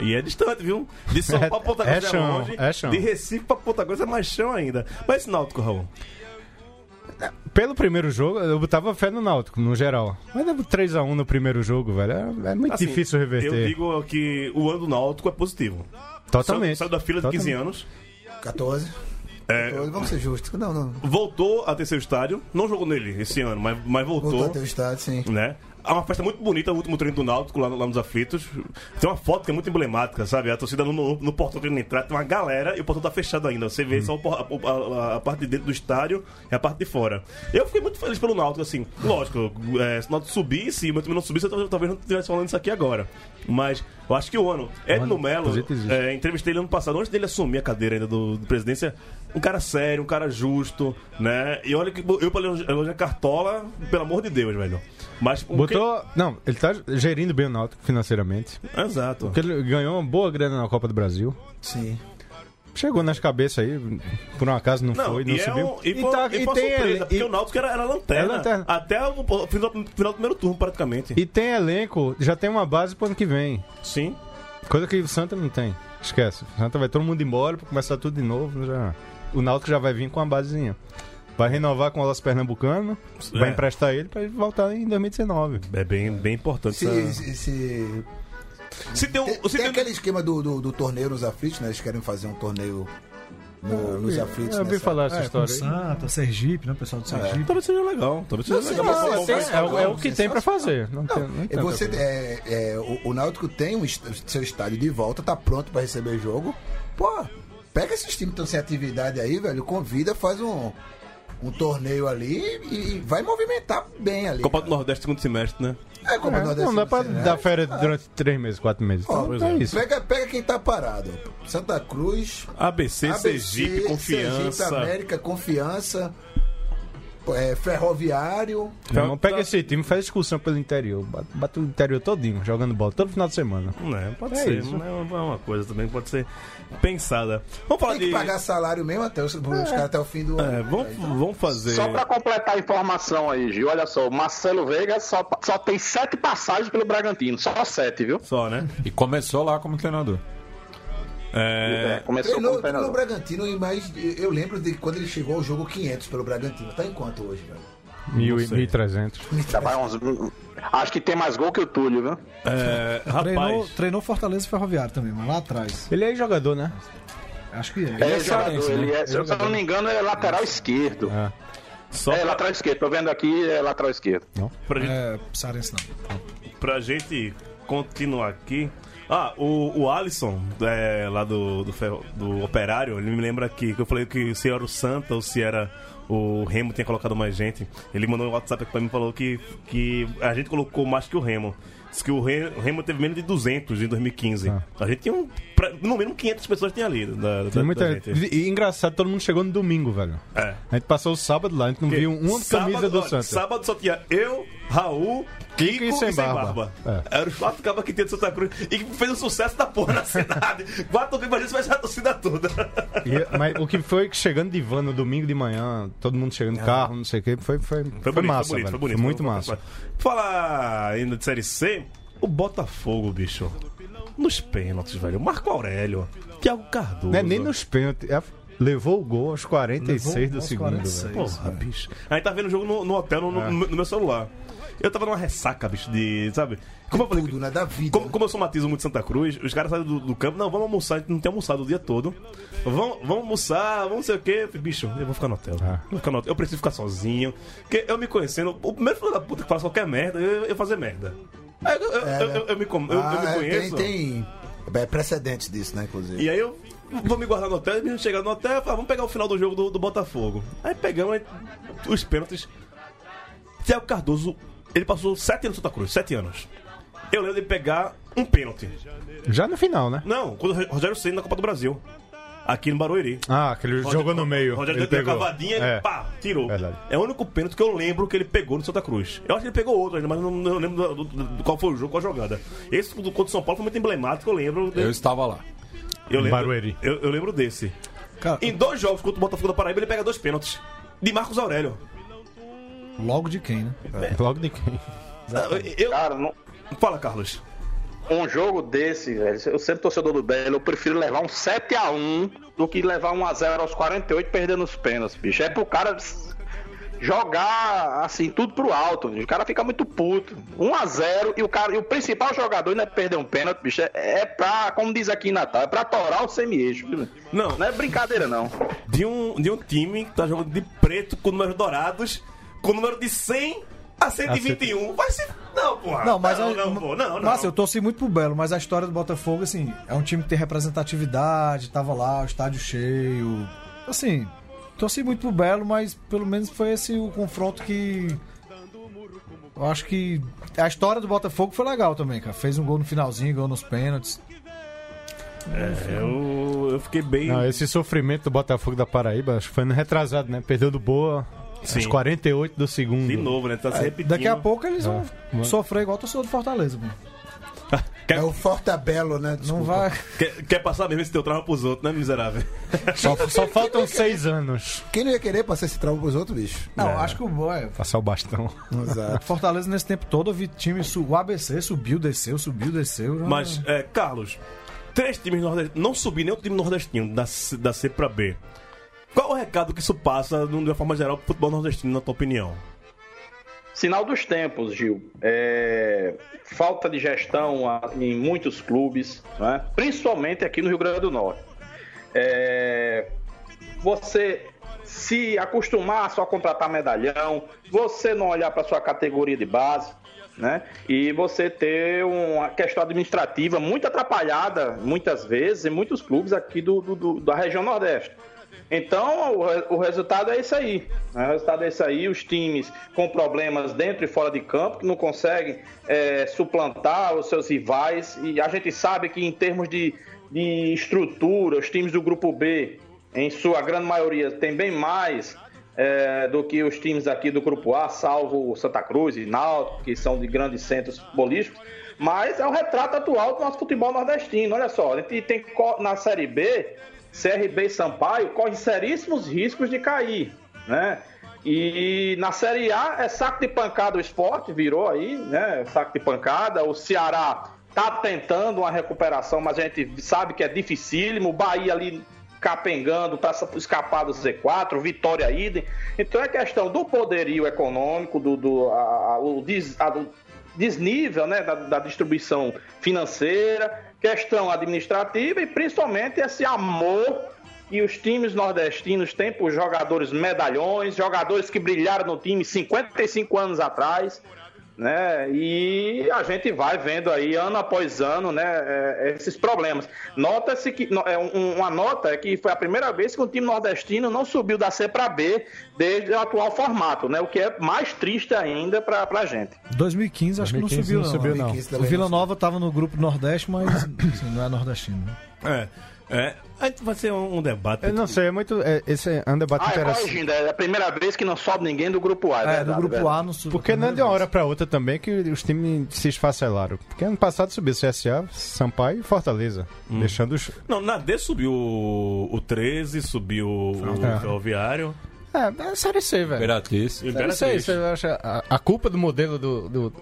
É, e é distante, viu? De São É- Paulo pra Ponta é Grossa é, chão, longe. é chão. De Recife pra Ponta Grossa é mais chão ainda. Mas esse Náutico, Raul. Pelo primeiro jogo, eu botava fé no Náutico, no geral. Mas deu 3x1 no primeiro jogo, velho. É, é muito Assim, difícil reverter. Eu digo que o ano do Náutico é positivo. Totalmente. Saiu, da fila de 15 Totalmente. anos. 14. É, 14, vamos ser justos. Não, não. voltou a ter seu estádio. Não jogou nele esse ano, mas, mas voltou. Voltou a ter o estádio, sim. né? Há uma festa muito bonita, o último treino do Náutico lá, lá nos aflitos. Tem uma foto que é muito emblemática, sabe? A torcida no, no, no portão querendo entrar, tem uma galera e o portão tá fechado ainda. Você vê só o por- a, a- a parte de dentro do estádio e a parte de fora. Eu fiquei muito feliz pelo Náutico, assim. Lógico, é, se o Náutico subisse e o meu time não subisse, eu talvez- não estivesse falando isso aqui agora. Mas eu acho que o ano. Edno Melo, é, entrevistei ele ano passado, antes dele assumir a cadeira ainda do, do presidência. Um cara sério, um cara justo, né? E olha que eu pra elogiar Cartola, pelo amor de Deus, velho. Mas um Botou. Não, ele tá gerindo bem o Náutico financeiramente. Exato. Porque ele ganhou uma boa grana na Copa do Brasil. Sim. Chegou nas cabeças aí, por um acaso não, Não, foi, não e, é subiu. um, e, E tá- e e tem surpresa, ele- porque e- o Náutico era, era lanterna, É lanterna. até o, o final, final do primeiro turno, praticamente. E tem elenco, já tem uma base pro ano que vem. Sim. Coisa que o Santa não tem. Esquece. O Santa vai todo mundo embora pra começar tudo de novo. Já. O Náutico já vai vir com uma basezinha. Vai renovar com o Alas Pernambucano, vai É. emprestar ele pra ele voltar em 2019. É bem, bem importante. Se, essa- se, se- Se tem um. tem, se tem tem- aquele esquema do, do, do torneio nos aflitos, né? Eles querem fazer um torneio no- nos aflitos. Eu ouvi nessa- falar essa É, história aí. Santa, Sergipe, né? O pessoal do Sergipe. Talvez seja legal. Talvez seja legal. Não, tem- vamos- É, o- é o que tem pra fazer. Não tem, não É, tem Você, é, é, o, o Náutico tem um, est- seu estádio de volta, tá pronto pra receber jogo. Pô, pega esses times que estão sem atividade aí, velho, convida, faz um, um torneio ali e, vai movimentar bem ali. Copa do cara. Nordeste, segundo semestre, né? É, Copa do É, Nordeste, não dá pra né? dar férias durante três meses, quatro meses. Ó, Então, é isso. Pega, pega quem tá parado. Santa Cruz, ABC, ABC, Sergipe, confiança. Sergipe, América, confiança. É, ferroviário. Meu irmão, pega esse time e faz excursão pelo interior. Bate, o interior todinho, jogando bola, todo final de semana. É, pode É ser. isso. né? É uma- coisa também, pode ser pensada. Vamos falar Tem que de. pagar salário mesmo até os, os caras até o fim do É, ano. vamos, vamos fazer. Só pra completar a informação aí, Gil, olha só, o Marcelo Veiga só, só tem sete passagens pelo Bragantino, só sete, viu? Só, né? E começou lá como treinador. É, É, começou Treinou, como treinou o treinador. Bragantino, e mais eu lembro de quando ele chegou ao jogo 500 pelo Bragantino. Tá em quanto hoje, velho? Mil e sei. 1.300. Já vai uns- Acho que tem mais gol que o Túlio, viu? é, Treinou, rapaz. treinou Fortaleza e Ferroviário também, mas lá atrás. Ele é jogador, né? Acho que é. É, é jogador, cearense, ele né? é, se eu não me engano, é lateral esquerdo. É. Só É, pra, lateral esquerdo, tô vendo aqui, é lateral esquerdo. pra gente É, Cearense não. pra gente continuar aqui, Ah, o, o Alisson, é, lá do, do, ferro- do Operário, ele me lembra que, que eu falei que se era o Santa ou se era o Remo tinha colocado mais gente. Ele mandou um WhatsApp aqui pra mim e falou que, que a gente colocou mais que o Remo. Diz que o Re- o Remo teve menos de 200 em 2015. A gente tinha um. Pra- no mínimo 500 pessoas tinha ali. Da, da, muita da gente. gente. E, engraçado, todo mundo chegou no domingo, velho. É. A gente passou o sábado lá, a gente não viu uma Sábado, camisa do olha, Santa. Sábado só tinha eu, Raul, Kiko e e Sem Sem, Barba. Barba. Era os quatro cabas que tinha de Santa Cruz. E que fez um sucesso da porra na cidade. Quatro vezes vai ser a torcida toda. E- mas o que foi que chegando de van no domingo de manhã, todo mundo chegando de carro, não sei o que, foi, foi, foi, bonito, massa, foi bonito, foi bonito. muito Foi- massa. Falar ainda de Série C, o Botafogo, bicho. Nos pênaltis, velho. Marco Aurélio, Thiago Cardoso. Não é nem nos pênaltis. é- Levou o gol aos 46 Levou do aos segundo, 46. velho. Porra, bicho. A gente tá vendo o jogo no, no hotel, no, no- É. no meu celular. Eu tava numa ressaca, bicho, de. Sabe? Como eu falei. Tudo, né? Da vida. Como, né? como eu somatizo muito Santa Cruz, os caras saem do, do campo, não, vamos almoçar, a gente não tem almoçado o dia todo. Vamos, vamos almoçar, vamos não sei o quê. Bicho, eu vou ficar no hotel. Ah. Vou ficar no hotel. Eu preciso ficar sozinho. Porque eu me conhecendo, o primeiro filho da puta que faz qualquer merda, eu, eu fazer merda. Eu, eu, É, eu, né? eu- eu me, Ah, me é, conheço. Tem, tem é, precedentes disso, né, inclusive. E aí eu vou me guardar no hotel, e a gente chega no hotel e fala, vamos pegar o final do jogo do, do Botafogo. Aí pegamos aí, os pênaltis. Thiago Cardoso, ele passou sete anos no Santa Cruz, sete anos. Eu lembro de pegar um pênalti. Já no final, né? Não, quando o Rogério Senna na Copa do Brasil. Aqui no Barueri. Ah, aquele jogou no meio. Rogério ele pegou. cavadinha e É. pá, tirou. Verdade. É o único pênalti que eu lembro que ele pegou no Santa Cruz. Eu acho que ele pegou outro ainda, mas não, não lembro do, do- do qual foi o jogo, qual a jogada. Esse do contra o São Paulo foi muito emblemático, eu lembro. Eu estava lá. eu lembro Barueri. Eu, eu lembro desse. Cara, Em dois jogos contra o Botafogo da Paraíba, ele pega dois pênaltis. De Marcos Aurélio. logo de quem, né? Logo de quem? Eu... Cara, não, Fala, Carlos. Um jogo desse, velho, eu sempre torcedor do Belo, eu prefiro levar um 7x1 do que levar um 1x0 aos 48 perdendo os pênaltis, bicho. É pro cara jogar assim, tudo pro alto. bicho. O cara fica muito puto. 1x0 e o cara, e o principal jogador ainda perder um pênalti, bicho, é, é pra, como diz aqui em Natal, é pra torar o semi-eixo. Não. Não é brincadeira, não. De um, de um time que tá jogando de preto com números dourados, com número de 100 a 121. Vai ser. Não, porra. Não, mas não, eu, não, pô, não, não. Nossa, eu torci muito pro Belo, mas a história do Botafogo, assim, é um time que tem representatividade, tava lá, o estádio cheio. Assim, torci muito pro Belo, mas pelo menos foi esse o confronto que. Eu acho que a história do Botafogo foi legal também, cara. Fez um gol no finalzinho, gol nos pênaltis. É, eu, eu fiquei bem. Não, esse sofrimento do Botafogo da Paraíba, acho que foi no retrasado, né? Perdeu do Boa Sim. aos 48 do segundo. De novo, né? Tá se repetindo. Daqui a pouco eles vão É. sofrer igual o torcedor do Fortaleza, pô. Quer, É o Fortabelo, né? Não Desculpa. vai. quer, quer passar mesmo esse teu trauma pros outros, né, miserável? Só, só faltam seis anos. Quem não ia querer passar esse trauma pros outros, bicho? Não, acho que o bom é. Passar o bastão. Exato. Fortaleza nesse tempo todo, eu vi time. su- O ABC subiu, desceu, subiu, desceu. já- Mas, é, Carlos, três times nordestinos. Não subir nenhum time nordestino da, C- da C pra B. Qual o recado que isso passa, de uma forma geral, pro futebol nordestino, na tua opinião? Sinal dos tempos, Gil. É, falta de gestão em muitos clubes, né? principalmente aqui no Rio Grande do Norte. É, você se acostumar a só contratar medalhão, você não olhar para sua categoria de base, né? E você ter uma questão administrativa muito atrapalhada, muitas vezes, em muitos clubes aqui do, do- do- da região Nordeste. Então, o, o resultado é isso aí. né? O resultado é isso aí. Os times com problemas dentro e fora de campo, que não conseguem é, suplantar os seus rivais. E a gente sabe que, em termos de, de estrutura, os times do Grupo B, em sua grande maioria, tem bem mais é, do que os times aqui do Grupo A, salvo Santa Cruz e Náutico, que são de grandes centros bolísticos. Mas é o retrato atual do nosso futebol nordestino. Olha só, a gente tem na Série B, CRB e Sampaio correm seríssimos riscos de cair, né? E na Série A é saco de pancada o esporte, virou aí, né? Saco de pancada. O Ceará tá tentando uma recuperação, mas a gente sabe que é dificílimo. O Bahia ali capengando para escapar do Z4, Vitória idem. Então é questão do poderio econômico, do, do a- a- o des- a- desnível né, da, da distribuição financeira, questão administrativa e principalmente esse amor que os times nordestinos têm por jogadores medalhões, jogadores que brilharam no time 55 anos atrás. Né? E a gente vai vendo aí ano após ano, né, é, esses problemas. Nota-se que é, um- uma nota é que foi a primeira vez que um time nordestino não subiu da C para B desde o atual formato, né? O que é mais triste ainda para a gente. 2015 acho que 2015 não subiu, não não. subiu, não. 2015 O Vila Nova tava no grupo Nordeste, mas assim, não é nordestino. né? É, é. Vai ser um, um debate. Eu não sei, é muito. é- esse é um debate Ah, é interessante. corrigindo, é a primeira vez que não sobe ninguém do grupo A. É, É, verdade, do grupo verdade. A não subiu. Porque não é de uma hora pra outra também que os times se esfacelaram. Porque ano passado subiu CSA, Sampaio e Fortaleza. Deixando os. Não, na D subiu o, o 13, subiu o É. Ferroviário. É, é Série C, velho. Imperatriz. O Série C, Imperatriz. você acha. A, a culpa do modelo do. do,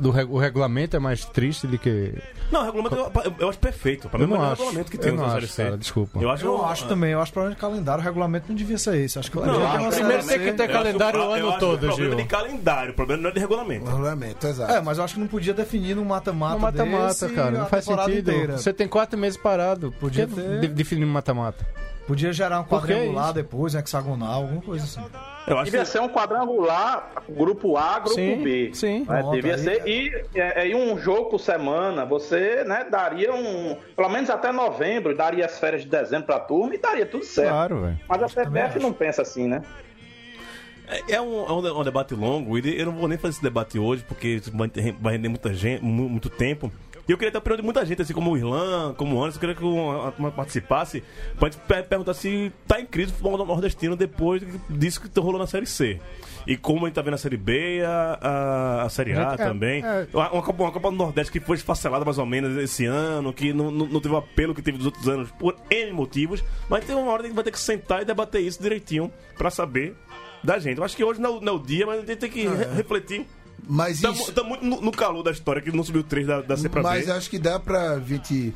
do reg- o regulamento é mais triste do que. Não, o regulamento eu, eu acho perfeito. Pra Eu mim, é o não acho. regulamento que Eu temos não na acho, cara, desculpa. Eu acho, Eu acho também, eu acho problema de calendário, o regulamento não devia ser esse. Acho que Não, acho que primeiro tem que ter ter calendário o ano eu acho todo, que o problema Gil. é de calendário, o problema não é de regulamento. O regulamento, exato. É, mas eu acho que não podia definir num mata-mata No mata-mata, cara, não faz sentido. inteira. Você tem quatro meses parado. Podia ter- de- definir um mata-mata? Podia gerar um quadrangular isso? depois, um hexagonal, alguma coisa assim. Eu acho Devia que ser um quadrangular, grupo A, grupo Sim, B. sim. né? Devia aí- ser. E, é, e um jogo por semana, você né, daria um. Pelo menos até novembro, daria as férias de dezembro pra turma e daria tundo certo. Claro, velho. Mas a CBF não pensa assim, né? É, é um, é um de- um debate longo e eu não vou nem fazer esse debate hoje porque vai render muita gente, mu- muito tempo. E eu queria ter a opinião de muita gente, assim como o Irlan, como o Anderson, eu queria que a turma participasse pra gente per- perguntar se tá em crise o futebol nordestino depois disso que rolou na Série C. E como a gente tá vendo a Série B a, a, a Série A Gente, é- também. é. Uma, uma Copa, uma Copa do Nordeste que foi esfacelada mais ou menos esse ano, que não, não, não teve o apelo que teve dos outros anos por N motivos. Mas tem uma hora que a gente vai ter que sentar e debater isso direitinho pra saber da gente. Eu acho que hoje não, é o- não é o dia, mas a gente tem que É. re- refletir. Mas Tá, isso. tá muito no, no calor da história que não subiu três da, da C pra Mas B. acho que dá pra gente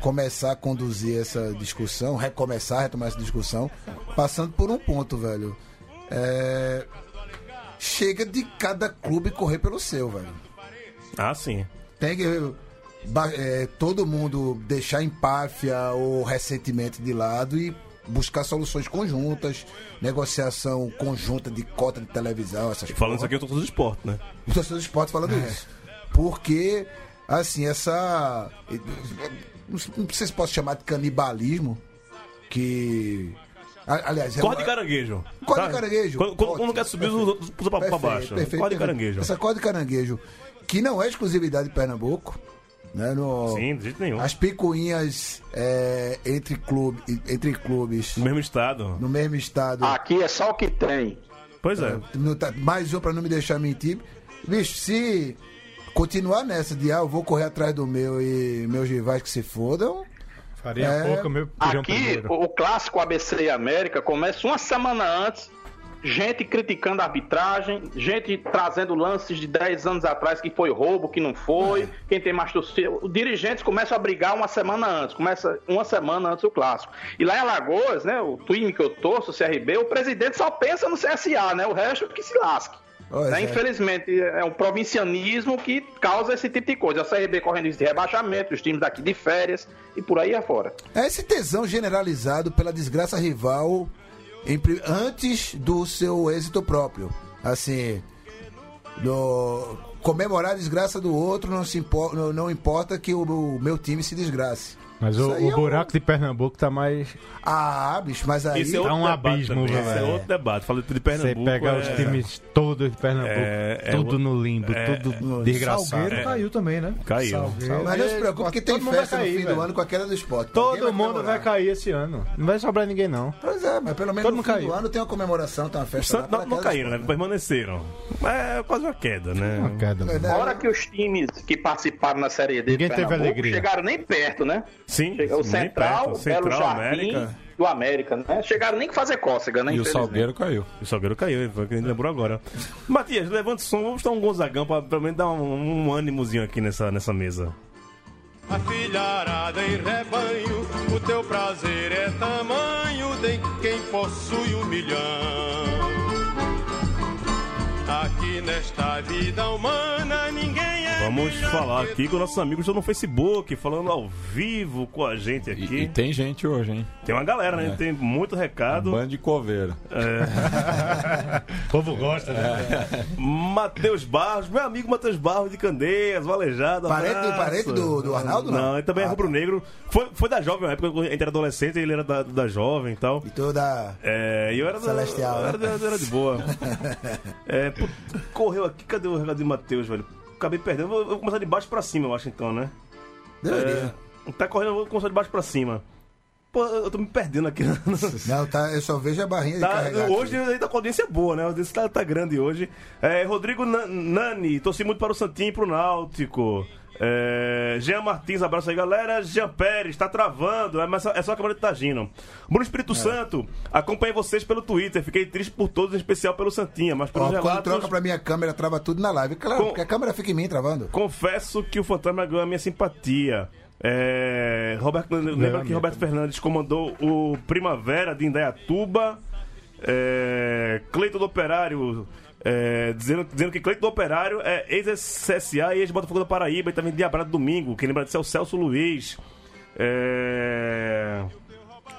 começar a conduzir essa discussão, recomeçar, retomar essa discussão, passando por um ponto, velho. É, Chega de cada clube correr pelo seu, velho. Ah, sim. Tem que é, todo mundo deixar empáfia ou ressentimento de lado e buscar soluções conjuntas, negociação conjunta de cota de televisão, essas Falando porra. isso aqui, eu tô todo esporte, né? O torcedor do esporte falando isso. Porque, assim, essa. Não sei se posso chamar de canibalismo. Que. Aliás, é Corda de caranguejo. Corda Tá? de caranguejo. Quando, quando, Ótimo, quando quer subir, os perfeito. outros puxa pra, pra baixo. perfeito, Corda de caranguejo. Essa corda de caranguejo, que não é exclusividade de Pernambuco. Né, no, Sim, de jeito nenhum. As picuinhas é, entre, clube, entre clubes No mesmo estado. no mesmo estado. Aqui é só o que tem. Pois é. Não tá- Mais um pra não me deixar mentir. Bicho, se continuar nessa de ah, eu vou correr atrás do meu e meus rivais que se fodam. Faria É. pouco, meu Aqui, primeiro. o, o clássico ABC e América começa uma semana antes. Gente criticando a arbitragem, gente trazendo lances de 10 anos atrás que foi roubo, que não foi, quem tem mais torcida. Os dirigentes começam a brigar uma semana antes, começa uma semana antes do clássico. E lá em Alagoas, né, o time que eu torço, o CRB, o presidente só pensa no CSA, né? O resto que se lasque. Né? é. Infelizmente, é um provincianismo que causa esse tipo de coisa. A CRB correndo de rebaixamento, os times daqui de férias e por aí afora. É esse tesão generalizado pela desgraça rival em antes do seu êxito próprio. Assim, no- comemorar a desgraça do outro não, se não, não importa que o, o meu time se desgrace. Mas o, o é um- buraco de Pernambuco tá mais. Ah, bicho, mas aí. Esse é outro um abismo, também. velho. Esse é outro debate. Fala de Você Pernambuco. pega é- os times todos de Pernambuco, É, é tudo no limbo, é- tudo desgraçado. Salgueiro caiu também, né? Caiu. Salgueiro. Mas não se preocupe que tem Todo mundo vai festa cair, no fim do ano com a queda do esporte. Todo mundo vai cair esse ano. Não vai sobrar ninguém, não. Pois é, mas pelo menos Todo no mundo fim caiu. do ano tem uma comemoração, tem uma festa. Lá não, caíram, né? Permaneceram. É quase uma queda, né? Uma queda. É? Fora que os times que participaram na Série D Ninguém de teve Pernambuco alegria. chegaram nem perto, né? Sim, Chega- O Central, perto. Belo Central, Jardim América. e o América, né? Chegaram nem que fazer cócega, né? E o. Salgueiro caiu. O Salgueiro caiu, foi o que a gente lembrou agora. Matias, levanta o som, vamos dar um Gonzagão pra pelo menos dar um, um ânimozinho aqui nessa, nessa mesa. A filharada em rebanho, o teu prazer é tamanho de quem possui um milhão. Aqui nesta vida humana ninguém Vamos falar aqui com nossos amigos no Facebook, falando ao vivo com a gente E, aqui. e tem gente hoje, hein? Tem uma galera, né? É. Tem muito recado. Bando de coveiro. O povo gosta, né? Matheus Barros, meu amigo Matheus Barros de Candeias, valejado. Parente- parente do- do Arnaldo, não? Não, ele também é Ah, rubro-negro. Foi, foi da jovem, na época que a gente era adolescente, ele era da, da jovem e tal. E toda. É, e eu era, da- Celestial, era, né? eu era de boa. É, pô, correu aqui, cadê o recado de Matheus, velho? Acabei perdendo. Vou, vou começar de baixo pra cima, eu acho, então, né? Deveria. É, tá correndo, eu vou começar de baixo pra cima. Pô, eu tô me perdendo aqui. Não, tá, eu só vejo a barrinha de Tá, carregar. hoje aqui. aí tá audiência boa, né? A audiência tá, tá grande hoje. É, Rodrigo Nan- Nani, torci muito para o Santinho e pro Náutico. É, Jean Martins, abraço aí, galera. Jean Pérez, tá travando, é, mas é só a câmera de Tagino. Bruno Espírito É. Santo, acompanhei vocês pelo Twitter. Fiquei triste por todos, em especial pelo Santinha, mas pelos Ó, quando relatos. troca pra minha câmera, trava tudo na live. Claro, Com- porque a câmera fica em mim travando. Confesso que o Fantasma ganhou a minha simpatia. É, Roberto, lembra que Roberto Fernandes comandou o Primavera de Indaiatuba. É, Cleito do Operário. É, dizendo, dizendo que Cleito do Operário é ex-CSA e ex-Botafogo da Paraíba e também Diabrado Domingo. Quem lembra disso é o Celso Luiz. É,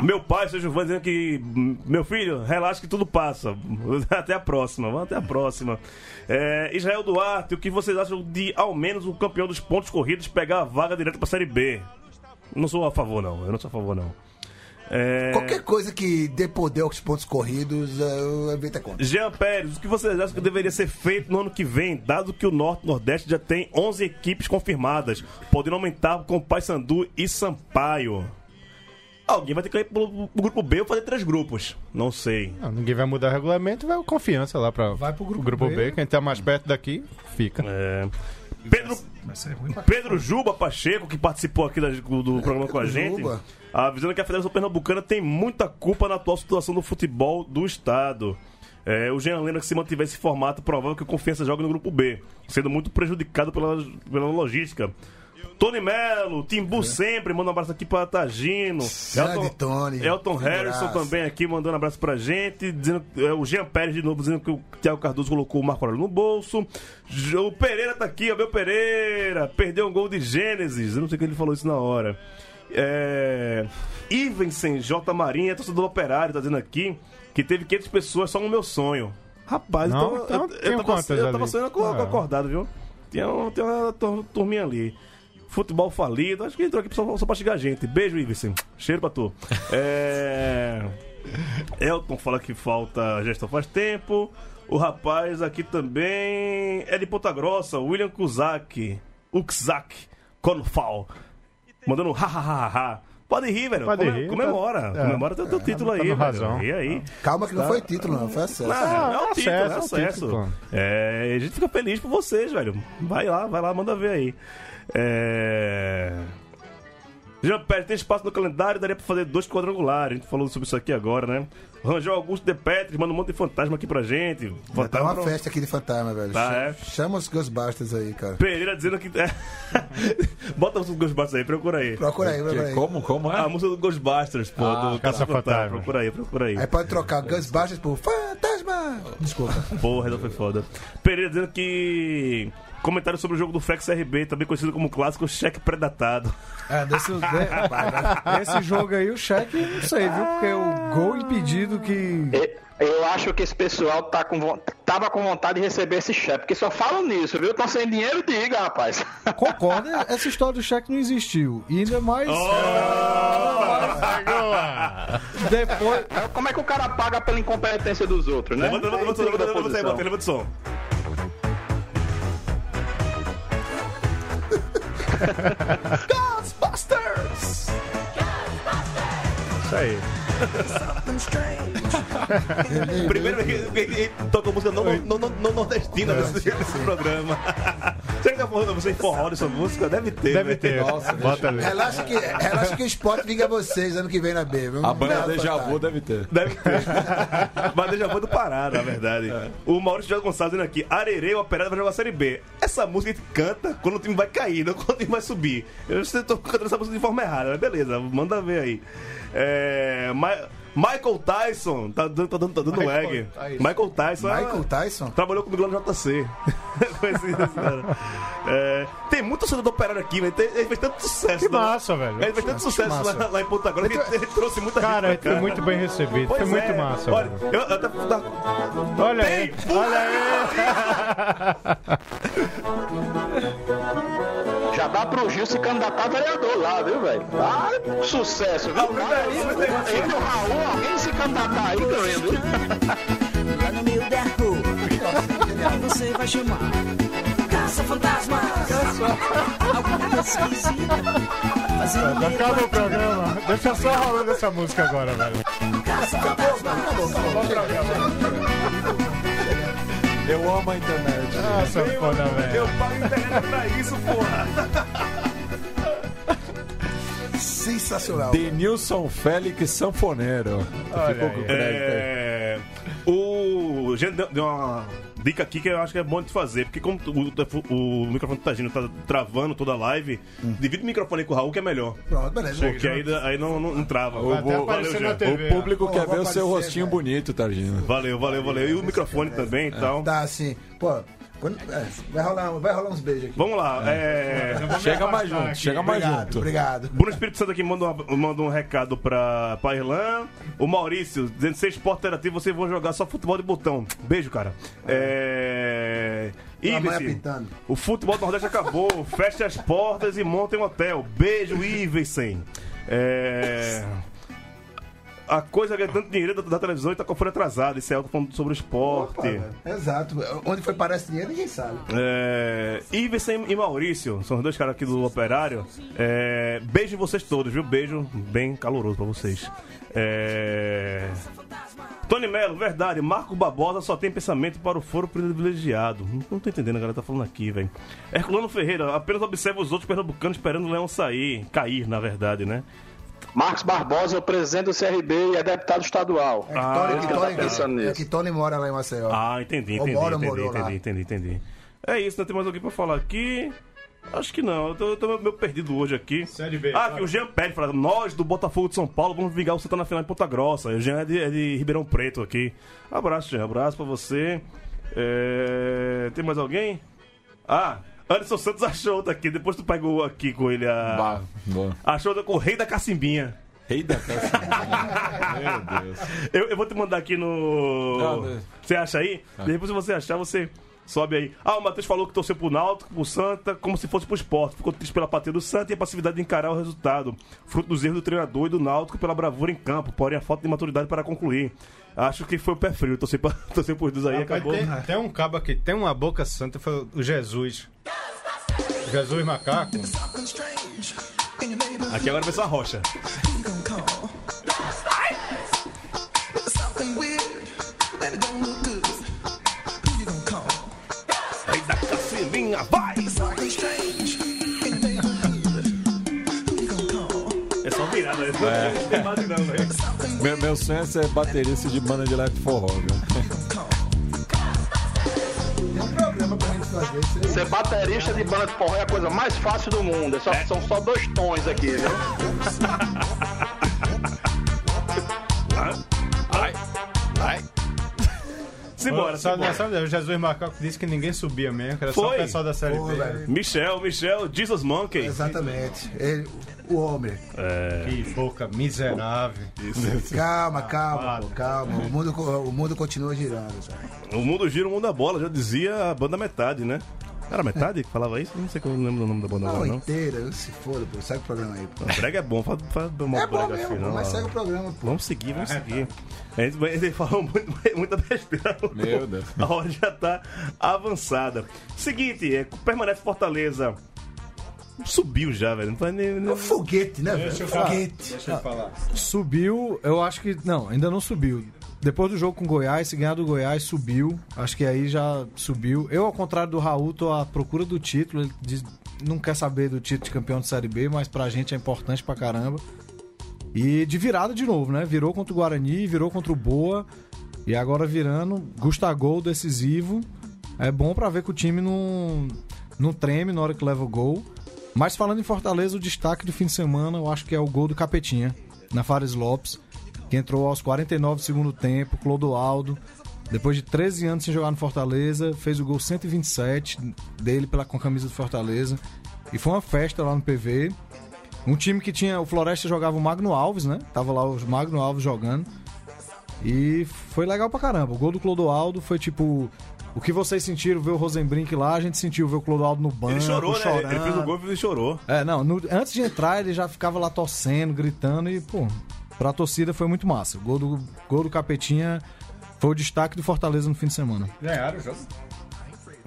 meu pai, seu Giovanni, dizendo que meu filho, relaxa que tudo passa. Até a próxima, vamos até a próxima. É, Israel Duarte, o que vocês acham de ao menos o campeão dos pontos corridos pegar a vaga direto pra Série B? Não sou a favor, não. Eu não sou a favor, não. É, Qualquer coisa que dê poder aos pontos corridos, é, o evento é contra. Jean Pérez, o que vocês acham que deveria ser feito no ano que vem, dado que o Norte e Nordeste já tem 11 equipes confirmadas, podendo aumentar com Paysandu e Sampaio? Alguém vai ter que ir pro, pro grupo B ou fazer três grupos. Não sei. Não, ninguém vai mudar o regulamento, vai o confiança lá pra Vai pro grupo B. B. Quem tá mais perto daqui, fica. É, Pedro, Pedro Juba Pacheco, que participou aqui da- do programa com a gente, avisando que a Federação Pernambucana tem muita culpa na atual situação do futebol do Estado. É, o Jean lembra que se mantiver esse formato, provável que o Confiança jogue no grupo B, sendo muito prejudicado pela, pela logística. Tony Melo, Timbu sempre, manda um abraço aqui pra Tagino. Grande Tony, Elton. Harrison também aqui, mandando um abraço pra gente. Dizendo, é, o Jean Pérez de novo, dizendo que o Thiago Cardoso colocou o Marco Aurélio no bolso. O Pereira tá aqui, ó, meu Pereira. Perdeu um gol de Gênesis. Eu não sei o que ele falou isso na hora. É... Ivensen J. Marinha, torcedor do operário, tá dizendo aqui que teve 500 pessoas só no meu sonho. Rapaz, Não, então, eu, tem eu, tava, eu tava sonhando com- Ah. acordado, viu? Tinha, um- tinha uma tur- turminha ali. Futebol falido, acho que entrou aqui só, só pra xingar a gente. Beijo, Iverson. Cheiro pra tu. É... Elton fala que falta gestão faz tempo. O rapaz aqui também é de Ponta Grossa, William Kuzak. Ukzak Konfal. Mandando um ha ha ha ha. Pode rir, velho. Pode Come- rir, Comemora. tá- é. Comemora teu, teu título tá aí, razão. E aí? Calma que não foi título, não, foi acesso. Não, é é o título, é acesso, é o acesso. título. É, a gente fica feliz por vocês, velho. Vai lá, vai lá, manda ver aí. É... Jean Pérez, tem espaço no calendário, daria pra fazer dois quadrangulares. A gente falou sobre isso aqui agora, né? Rangel Augusto de Petri, manda um monte de fantasma aqui pra gente. Tá Fantasma uma pra- festa aqui de fantasma, velho. Tá, Chama, é. chama os Ghostbusters aí, cara. Pereira dizendo que. Bota os Ghostbusters aí, procura aí. Procura aí, procura aí. Como, como é? A música do Ghostbusters, pô, Ah, do Caça Fantasma. Procura aí, procura aí. Aí pode trocar Ghostbusters por Fantasma. Desculpa. Porra, essa foi foda. Pereira dizendo que. Comentário sobre o jogo do Flex RB, também conhecido como clássico cheque predatado. É, desse, de- esse jogo aí, o cheque, não sei, viu? Porque o gol impedido que. E- Eu acho que esse pessoal tá com, tava com vontade de receber esse cheque, porque só falam nisso, viu? Estão sem dinheiro, diga, rapaz. Concorda, essa história do cheque não existiu. E ainda mais. Depois. Como é que o cara paga pela incompetência dos outros, né? Levanta, levanta, levanta, levanta, levanta, levanta, levanta, levanta o som. Ghostbusters! Isso aí. Primeiro que, toca música não, não, não, não nordestina desse, desse programa. Será que tá falando você em forró dessa música? Deve ter. Deve né? ter. Bota ali. Relaxa que, relaxa que o esporte vinga vocês ano que vem na B, viu? A banda Não, Deja. Vu deve ter. Deve ter. Mas já foi do Pará, na verdade. O Maurício Jorge Gonçalves dizendo aqui: Arerê, o operário vai jogar a Série B. Essa música a gente canta quando o time vai cair, não quando o time vai subir. Eu estou cantando essa música de forma errada, mas beleza, manda ver aí. É, Ma- Michael Tyson, tá dando, tá dando, tá dando Michael lag. Tyson. Michael Tyson. é- Michael Tyson? Trabalhou comigo lá no JC. com esse, esse cara. É, tem muito torcedor do Operário aqui, velho. Tem- Ele fez tanto sucesso. Que né? massa, velho. Ele fez tanto sucesso lá, lá em Ponta Grossa que ele trouxe muita Cara, ele gente pra foi muito bem recebido. Pois foi muito é. massa, Olha, velho. eu, eu até, da- Olha aí, olha aí. Já dá pro Gil se candidatar a vereador lá, viu, velho? Ah, sucesso, viu? Cara, ele e o Raul, alguém se candidatar aí ganha, viu? Lá no meio da rua, aí você vai chamar Caça Fantasma. Alguma coisa esquisita. Acaba o programa. Deixa só rolando essa música agora, velho. Caça Fantasma. Eu amo a internet. Nossa, foda, velho. eu pago internet pra isso, porra. Sensacional. Denilson Félix Sanfoneiro. Ficou com crédito aí. É, o gente deu uma dica aqui que eu acho que é bom de fazer, porque como o, o microfone do Tagino tá travando toda a live, divide o microfone com o Raul que é melhor. Pronto, beleza. Porque aí, aí não, não, não trava. Vai até Valeu, aparecer na Jean. TV. O público Pô, quer vou ver o seu aparecer, rostinho velho. bonito, Targino. Valeu, valeu, valeu. E o microfone também e tal. Tá assim, pô. Quando- é, vai, rolar, vai rolar uns beijos aqui. Vamos lá. É... Chega mais junto, chega mais Obrigado, junto. obrigado. Bruno Espírito Santo aqui manda, uma- manda um recado pra, pra Irlã. O Maurício, dizendo que ser esporte interativo, vocês vão jogar só futebol de botão. Beijo, cara. É. Mãe Ives, o futebol do Nordeste acabou. Feche as portas e montem um hotel. Beijo, Iversen. É. A coisa ganha tanto dinheiro da, da televisão e tá com a folha atrasada. Isso é algo falando sobre o esporte. Opa. Exato. Onde foi parar esse dinheiro, ninguém sabe. É, e Maurício, são os dois caras aqui do Operário. É, beijo em vocês todos, viu? Beijo bem caloroso pra vocês. É, Tony Melo, verdade. Marco Barbosa só tem pensamento para o foro privilegiado. Não, não tô entendendo, a galera tá falando aqui, velho. Herculano Ferreira, apenas observa os outros pernambucanos esperando o Leão sair. Cair, na verdade, né? Marcos Barbosa é o presidente do CRB e é deputado estadual. É que Ah, Tony, ele que tá Tony- pensando é nisso. que Tony mora lá em Maceió. Ah, entendi, Ou entendi, mora, entendi, morou lá. entendi, entendi, entendi. É isso, não tem mais alguém pra falar aqui? Acho que não, eu tô, eu tô meio perdido hoje aqui. Série B, Ah, que o Jean Pérez fala, nós do Botafogo de São Paulo vamos vingar o Santa na final em Ponta Grossa. O Jean é de, é de Ribeirão Preto aqui. Abraço, Jean, abraço pra você. É, Tem mais alguém? Ah, Anderson Santos achou aqui, depois tu pegou aqui com ele a... Bah. Achou com o rei da cacimbinha. Rei da caça. Meu Deus. Eu, eu vou te mandar aqui no. Né? Você acha aí? Depois, se você achar, você sobe aí. Ah, o Matheus falou que torceu pro Náutico, pro Santa, como se fosse pro esporte. Ficou triste pela partida do Santa e a passividade de encarar o resultado. Fruto dos erros do treinador e do Náutico pela bravura em campo, porém a falta de maturidade para concluir. Acho que foi o pé frio. Torcer, pra, torcer por dois aí, Rapaz, acabou. tem, tem um cabo aqui, tem uma boca santa, foi o Jesus. Jesus Macaco. Aqui agora vai ser uma rocha. Aí da cacimbinha, vai! Virada, né? Não base não, velho. Meu, meu sonho é ser baterista de banda de electro forró, viu? Tem um programa pra gente fazer isso aí. Ser baterista de banda de forró é a coisa mais fácil do mundo. É só- São só dois tons aqui, viu? Simbora, Só, simbora. só, o Jesus Macaco disse que ninguém subia mesmo, que era só o Foi. pessoal da série Pô, B. velho. Michel, Michel, Jesus Monkey. Exatamente. Ele, o homem. Que boca miserável. Calma, calma, pô, calma. O mundo, o mundo continua girando. Sabe? O mundo gira, o mundo da bola, já dizia a banda Metade, né? Era Metade que falava isso? Não sei que eu não lembro o nome da banda Não, agora, não. inteira, se foda, pô. Segue o programa aí, pô. Brega é bom, faz, faz uma É bom brega mesmo, assim, pô, não. mas segue o programa, pô. Vamos seguir, vamos seguir. A gente, a gente falou muito, muita besteira. Meu Deus. A hora já tá avançada. Seguinte, é, permanece Fortaleza. Subiu já, velho. Não faz nem. É nem... um foguete, né, velho? Foguete. Deixa eu falar. Subiu, eu acho que. Não, ainda não subiu. Depois do jogo com o Goiás, se ganhar do Goiás, subiu. Acho que aí já subiu. Eu, ao contrário do Raul, tô à procura do título. Ele diz- não quer saber do título de campeão de Série B, mas pra gente é importante pra caramba. E de virada de novo, né? Virou contra o Guarani, virou contra o Boa. E agora virando, Gustagol decisivo. É bom pra ver que o time não, não treme na hora que leva o gol. Mas falando em Fortaleza, o destaque do fim de semana, eu acho que é o gol do Capetinha, na Fares Lopes, que entrou aos 49 do segundo tempo, Clodoaldo. Depois de 13 anos sem jogar no Fortaleza, fez o gol 127 dele pela, com a camisa do Fortaleza. E foi uma festa lá no PV. Um time que tinha. O Floresta jogava o Magno Alves, né? Tava lá o Magno Alves jogando. E foi legal pra caramba. O gol do Clodoaldo foi tipo. O que vocês sentiram ver o Rosenbrink lá, a gente sentiu ver o Clodoaldo no banco, Ele chorou, né? chorando. Ele fez o gol e ele chorou. É, não, no- antes de entrar ele já ficava lá torcendo, gritando e, pô, pra torcida foi muito massa. O gol do, gol do Capetinha foi o destaque do Fortaleza no fim de semana. Ganharam o jogo.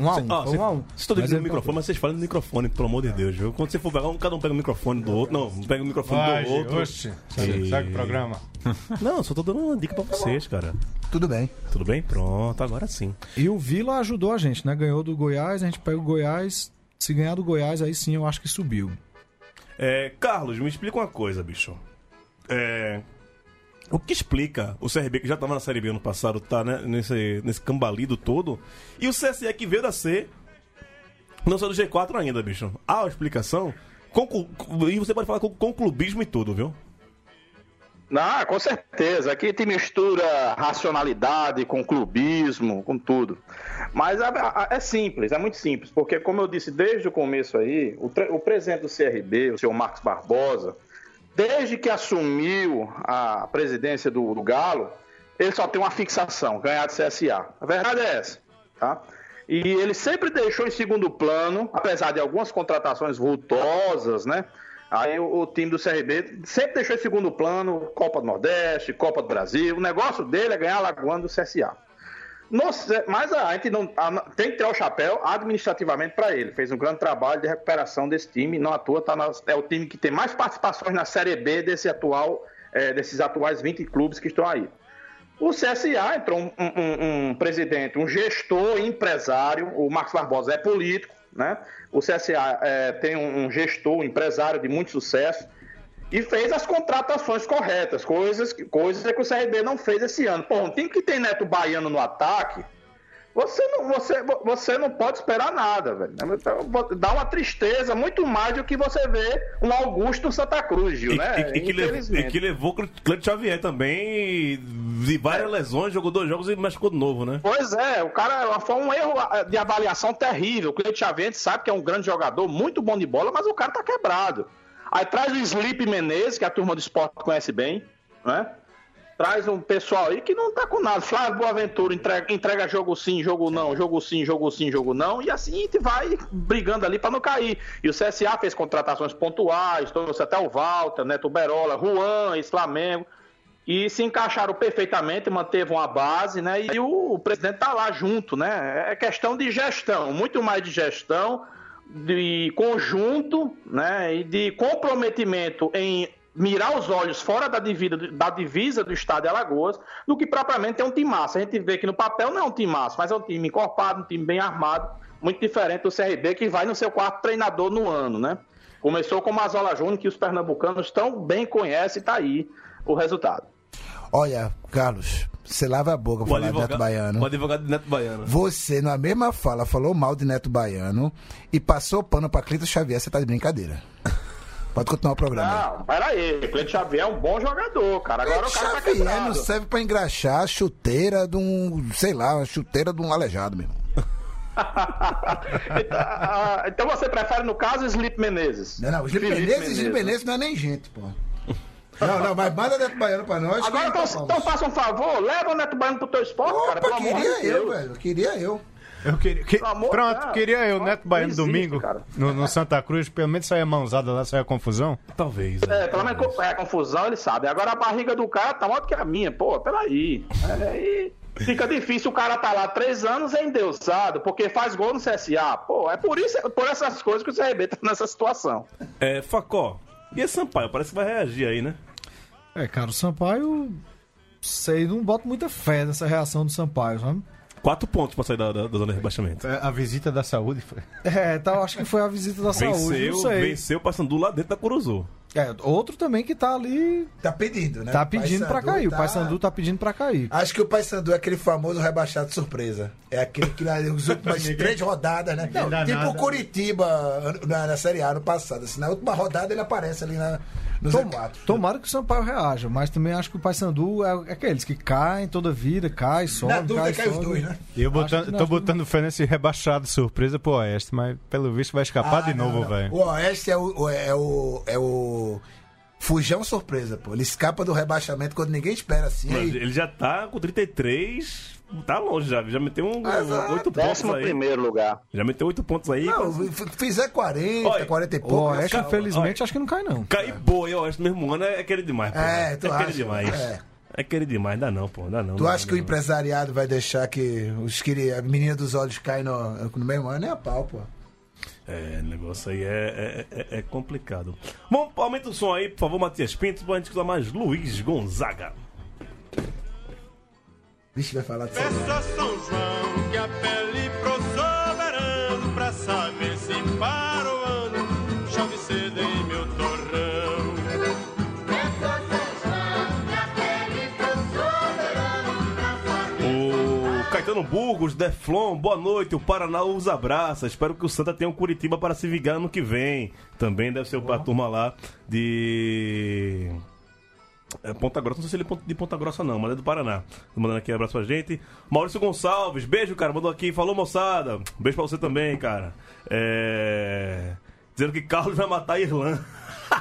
Um a um, Ó, foi um a um. Vocês estão Mas dividindo o ele- microfone, mas vocês falam no microfone, pelo amor de Deus, viu? Quando você for pegar um, cada um pega o microfone do outro. Não, pega o microfone Vai, do outro. oxe. Segue, E- segue o programa. Não, só tô dando uma dica pra vocês, cara. Tudo bem. Tudo bem? Pronto, agora sim. E o Vila ajudou a gente, né? Ganhou do Goiás, a gente pega o Goiás. Se ganhar do Goiás, aí sim eu acho que subiu. É, Carlos, me explica uma coisa, bicho. É, o que explica o CRB, que já tava na Série B ano passado, tá né, nesse, nesse cambalido todo, e o CSE que veio da C, não saiu do G4 ainda, bicho. Há uma explicação? E você pode falar com, com clubismo e tudo, viu? Não, com certeza. Aqui te mistura racionalidade com clubismo, com tudo. Mas a- é simples, é muito simples, porque como eu disse desde o começo aí, o, o presidente do CRB, o senhor Marcos Barbosa, desde que assumiu a presidência do, do Galo, ele só tem uma fixação, ganhar de CSA. A verdade é essa, tá? E ele sempre deixou em segundo plano, apesar de algumas contratações vultosas, né? Aí o, o time do CRB sempre deixou em segundo plano Copa do Nordeste, Copa do Brasil. O negócio dele é ganhar a Lagoa do CSA. C- mas a gente não a- tem que tirar o chapéu administrativamente para ele. Fez um grande trabalho de recuperação desse time. Não à toa tá na- é o time que tem mais participações na Série B desse atual, eh, desses atuais 20 clubes que estão aí. O CSA entrou um, um- um- presidente, um gestor, empresário. O Marcos Barbosa é político, né? O CSA eh, tem um, um gestor, um empresário de muito sucesso e fez as contratações corretas, coisas, que- coisas que o CRB não fez esse ano. Pô, um time que tem Neto Baiano no ataque, você não, você, você não pode esperar nada, velho. Dá uma tristeza muito mais do que você vê um Augusto Santa Cruz, Gil, E, né? e- e que, levou, e que levou o Cleiton Xavier também de várias lesões, jogou dois jogos e machucou de novo, né? Pois é, o cara foi um erro ah, de avaliação terrível. O Cleiton Xavier a gente sabe que é um grande jogador, muito bom de bola, mas o cara tá quebrado. Aí traz o Sleep Menezes, que a turma do esporte conhece bem, né? Traz um pessoal aí que não tá com nada. Flávio Boaventura entrega, entrega jogo sim, jogo não, jogo sim, jogo sim, jogo não. E assim a gente vai brigando ali pra não cair. E o CSA fez contratações pontuais, trouxe até o Walter, Neto Berola, Juan, ex-Flamengo e se encaixaram perfeitamente, manteve uma base, né? E o, presidente tá lá junto, né? É questão de gestão, muito mais de gestão, de conjunto, né? E de comprometimento em mirar os olhos fora da divisa, da divisa do estado de Alagoas, do que propriamente ter um time massa. A gente vê que no papel não é um time massa, mas é um time encorpado, um time bem armado, muito diferente do CRB, que vai no seu quarto treinador no ano, né? Começou com o Mazola Júnior, que os pernambucanos tão bem conhecem, e tá aí o resultado. Olha, Carlos, você lava a boca pra falar de Neto Baiano. o advogado de Neto Baiano. Você, na mesma fala, falou mal de Neto Baiano e passou pano pra Cleiton Xavier, você tá de brincadeira. Pode continuar o programa. Não, peraí. Cleiton Xavier é um bom jogador, cara. Agora o cara tá Xavier não quebrado. serve pra engraxar a chuteira de um, sei lá, a chuteira de um aleijado, meu irmão. então, então você prefere, no caso, Sleep Menezes? Não, não, o Felipe Menezes, Menezes. Menezes não é nem gente, pô. Não, não, mas manda Neto Baiano pra nós. Agora, que então, então faça um favor, leva o Neto Baiano pro teu esporte, cara, pelo Opa, amor queria de eu, Deus. velho, queria eu. Eu queria, que- amor pronto, Deus. queria eu, Neto Baiano, existe, domingo, cara. no, no Santa Cruz, pelo menos saia mãozada lá, saia confusão. Talvez. É, pelo menos é, confusão, ele sabe. Agora a barriga do cara tá maior do que a minha, pô, peraí. É, Aí fica difícil o cara tá lá três anos é endeusado, porque faz gol no CSA. Pô, é por isso, por essas coisas que o CRB tá nessa situação. É, Facó. E esse Sampaio? Parece que vai reagir aí, né? É, cara, o Sampaio. Sei, não boto muita fé nessa reação do Sampaio, sabe? Quatro pontos pra sair da, da- da zona de rebaixamento. É, A visita da saúde foi. É, tá, acho que foi a visita da saúde, Venceu, não sei. venceu o Paysandu lá dentro da Curuzu. É, outro também que tá ali. Tá pedindo, né? Tá pedindo pra Paysandu cair. O tá- Paysandu tá pedindo pra cair. Acho que o Paysandu é aquele famoso rebaixado surpresa. É aquele que nas últimas três rodadas, né? dá tipo nada. o Curitiba na, na Série A no passado. Assim, na última rodada ele aparece ali na, no Tom- Z4. Tomara que o Sampaio reaja, mas também acho que o Paysandu é, é aqueles que caem toda vida, cai, sobe, Na dúvida, cai, cai os sobe. dois, né? E eu botando, tô botando fé nesse rebaixado surpresa pro Oeste, mas pelo visto vai escapar Ah, de não, novo, velho. O Oeste é o, o- é o. É o. Fujão surpresa, pô. Ele escapa do rebaixamento quando ninguém espera assim. Mas aí- ele já tá com 33. Tá longe já. Já meteu um, Exato. 8 pontos Décimo aí. primeiro lugar. Já meteu 8 pontos aí. Não, fizer 40, Olha, 40 e O pouco. Oeste, já- infelizmente, acho que não cai, não. Cair boi, eu acho, no mesmo ano é, é querer demais, pô. É, tu é querer acha? demais. É. É. querer demais, dá não, pô. Dá não. Tu dá acha não, que o não. empresariado vai deixar que os que a menina dos olhos caem no, no mesmo ano? É a pau, pô. É, o negócio aí é, é, é- é complicado. Bom, aumenta o som aí, por favor, Matias Pinto, pra gente escutar mais Luiz Gonzaga. Vixe, vai falar disso. Peça São João que apele pro soberano pra saber se para o ano chove cedo em meu torrão. O Caetano Burgos, Deflon, boa noite. O Paraná os abraça. Espero que o Santa tenha um Curitiba para se vingar ano que vem. Também deve ser a turma lá de. É, Ponta Grossa, não sei se ele é de Ponta Grossa não, mas é do Paraná. Tô mandando aqui um abraço pra gente. Maurício Gonçalves, beijo, cara. Mandou aqui, falou moçada. Beijo pra você também, cara. É... Dizendo que Carlos vai matar a Irlanda.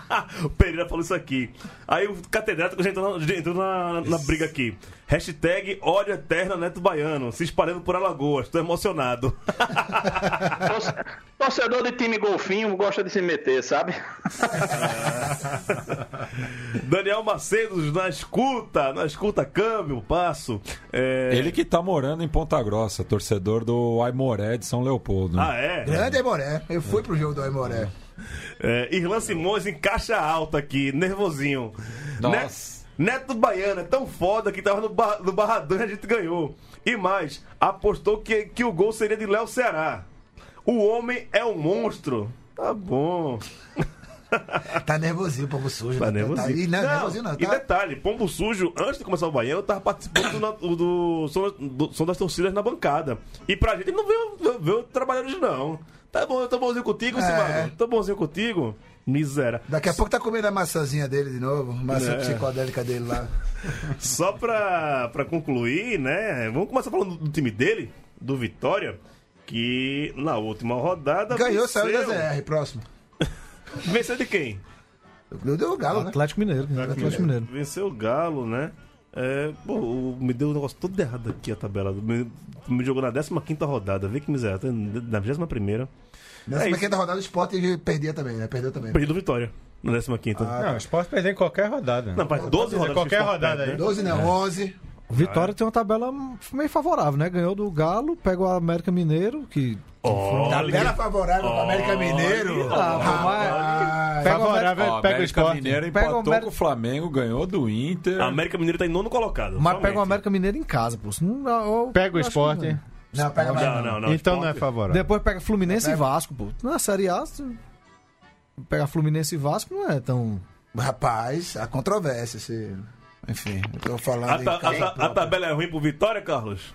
o Pereira falou isso aqui. Aí o catedrático já entrou na, já entrou na, na briga aqui. Hashtag ódio eterno Neto Baiano, se espalhando por Alagoas. Tô emocionado. Torce- Torcedor de time golfinho gosta de se meter, sabe? Daniel Macedo na escuta, na escuta, câmbio, passo. É... Ele que tá morando em Ponta Grossa, torcedor do Aimoré de São Leopoldo. Ah, é? Grande Aimoré. Eu fui pro jogo do Aimoré. É, Irlan Simões em caixa alta aqui, nervosinho. Nossa. Ne- Neto Baiano é tão foda que tava no, ba no Barradão e a gente ganhou. E mais, apostou que, que o gol seria de Léo Ceará. O homem é um monstro. Tá bom. Tá nervosinho, povo sujo. Tá né? nervosinho. Tá, e não, nervosinho não. E Tá, detalhe, Pombo Sujo, antes de começar o Baiano, tava participando do, do som, do som das torcidas na bancada. E pra gente ele não veio, veio, veio trabalhando hoje, não. Tá bom, eu tô bonzinho contigo, É. Simão? Tô bonzinho contigo? Miséria. Daqui a pouco tá comendo a maçãzinha dele de novo. Maçã É. psicodélica dele lá. Só pra, pra concluir, né? Vamos começar falando do time dele, do Vitória, que na última rodada. Ganhou, venceu. saiu da ZR. Próximo. Venceu de quem? Deu o Galo, né? Atlético Mineiro. Atlético Mineiro. Venceu o Galo, né? É, pô, me deu um negócio todo errado aqui a tabela. Me, me jogou na 15 rodada. Vê que miséria. Na 21. Nessa É pequena rodada o Sport perdia também, né? Perdeu também. Perdi do Vitória. Na 15. Ah, Não, o Sport perder em qualquer rodada. Não, mas 12 rodadas. qualquer rodada aí. né? 12 não, 11. Vitória tem uma tabela meio favorável, né? Ganhou do Galo, pega o América Mineiro, que. Olha, Tabela favorável pro América Mineiro. Ah, pô, mas- Rapaz. Pega o Favorável, pega o América Sport. Mineiro Pega o América- com o Flamengo, ganhou do Inter. A América Mineiro tá em nono colocado. Mas somente. pega o América Mineiro em casa, pô. Não, dá- eu Pega o Sport. não. Não, pega mais. Não, não, não. então não é favorável. Depois pega Fluminense Pega- e Vasco, pô. Na Série A, se pegar Fluminense e Vasco não é tão. Rapaz, há controvérsia. Se... Enfim, eu tô falando. A, ta- a a tabela é ruim pro Vitória, Carlos?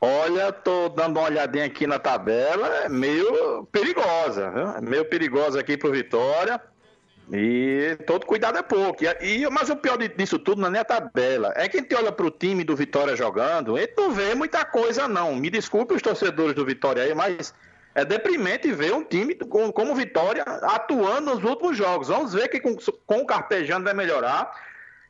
Olha, tô dando uma olhadinha aqui na tabela, é meio perigosa, viu? É meio perigosa aqui pro Vitória. E todo cuidado é pouco. E, e- mas o pior disso tudo não é nem a tabela. É que a gente olha pro time do Vitória jogando, e não vê muita coisa, não. Me desculpe os torcedores do Vitória aí, mas é deprimente ver um time com- como o Vitória atuando nos últimos jogos. Vamos ver que com, com o Carpejano vai melhorar.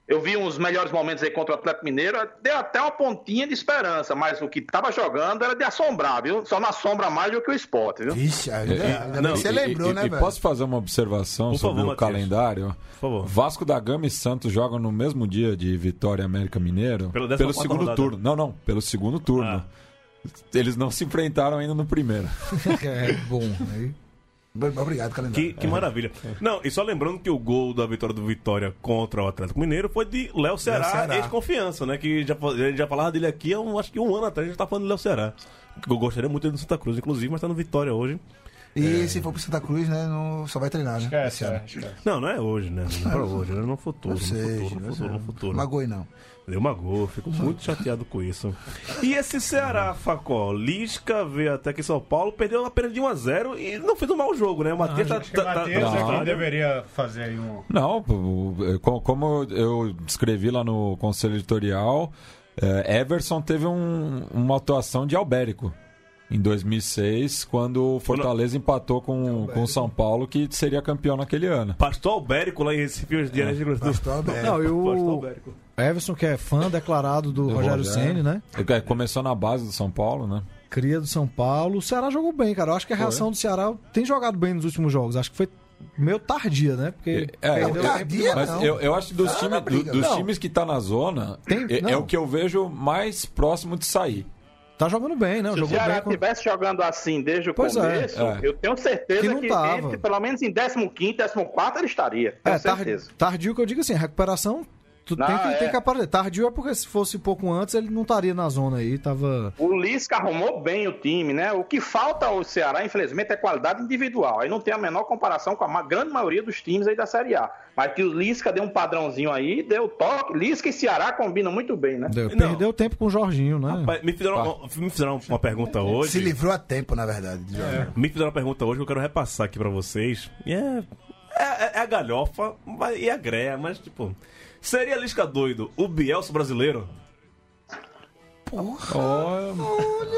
Eu vi uns melhores momentos aí contra o Atlético Mineiro, deu até uma pontinha de esperança, mas o que tava jogando era de assombrar, viu? Só não assombra mais do que o esporte, viu? Vixe, ainda, ainda bem não, você E- lembrou, e, né, e velho? posso fazer uma observação Por sobre favor, o Matias. calendário? Por favor. Vasco da Gama e Santos jogam no mesmo dia de Vitória e América Mineiro. Pelo quarta segundo rodada. turno. Não, não, pelo segundo turno. Eles não se enfrentaram ainda no primeiro. É bom. Aí. Obrigado, calendário. Que, que maravilha. Não, e só lembrando que o gol da vitória do Vitória contra o Atlético Mineiro foi de Léo Ceará, Ceará. ex-confiança, né? Que já, fa- a gente já falava dele aqui há um, acho que um ano atrás, a gente tá falando de Léo Ceará. Que eu gostaria muito dele no Santa Cruz, inclusive, mas tá no Vitória hoje. E se for pro Santa Cruz, né, não, só vai treinar, né? esse ano. Não, não é hoje, né? Não é pra hoje, é no futuro. Eu No sei, futuro, no eu futuro, sei. no futuro. Magoe não. Deu uma gol, fico muito chateado com isso. E esse Ceará, Facó, Lisca veio até aqui em São Paulo, perdeu apenas de 1x0 e não fez um mau jogo, né? O Matias tá, tá, tá, Matheus tá- é tá- quem deveria fazer aí um. Não, co- como eu escrevi lá no conselho editorial, é, Everson teve um- uma atuação de Albérico em 2006, quando o Fortaleza empatou com, com o São Paulo, que seria campeão naquele ano. Pastor Albérico lá em Recife, os dias de Pastor Alberto. Não, e Pastor o Albérico. Everson, que é fã declarado do, Do Rogério. Ceni, né? É, Começou na base do São Paulo, né? Cria do São Paulo. O Ceará jogou bem, cara. Eu acho que a reação do Ceará tem jogado bem nos últimos jogos. Acho que foi meio tardia, né? Porque É, perdeu eu- tardia, Mas não. eu, eu acho que dos, Ah, time- na do- dos Não. times que tá na zona, Tem- é, é o que eu vejo mais próximo de sair. Tá jogando bem, né? Se o Jogou Ceará bem. Com... estivesse jogando assim desde o Pois é, começo, é. eu tenho certeza Que que, tava. entre, pelo menos em 15º, 14 ele estaria. Tenho É, certeza. tardio que eu digo assim, recuperação tu Não, tem, que, é. tem que aparecer. Tardio é porque se fosse pouco antes, ele não estaria na zona aí, tava... O Lisca arrumou bem o time, né? O que falta ao Ceará, infelizmente, é qualidade individual. Aí não tem a menor comparação com a grande maioria dos times aí da Série A. Mas que o Lisca deu um padrãozinho aí, deu toque. Lisca e Ceará combinam muito bem, né? Deu-. Perdeu tempo com o Jorginho, né? Rapaz, Me fizeram, me fizeram uma pergunta Se hoje. livrou a tempo, na verdade. de jogar. Me fizeram uma pergunta hoje que eu quero repassar aqui pra vocês. E é, é, é a galhofa e a greia, mas tipo. Seria Lisca doido o Bielsa brasileiro? Olha,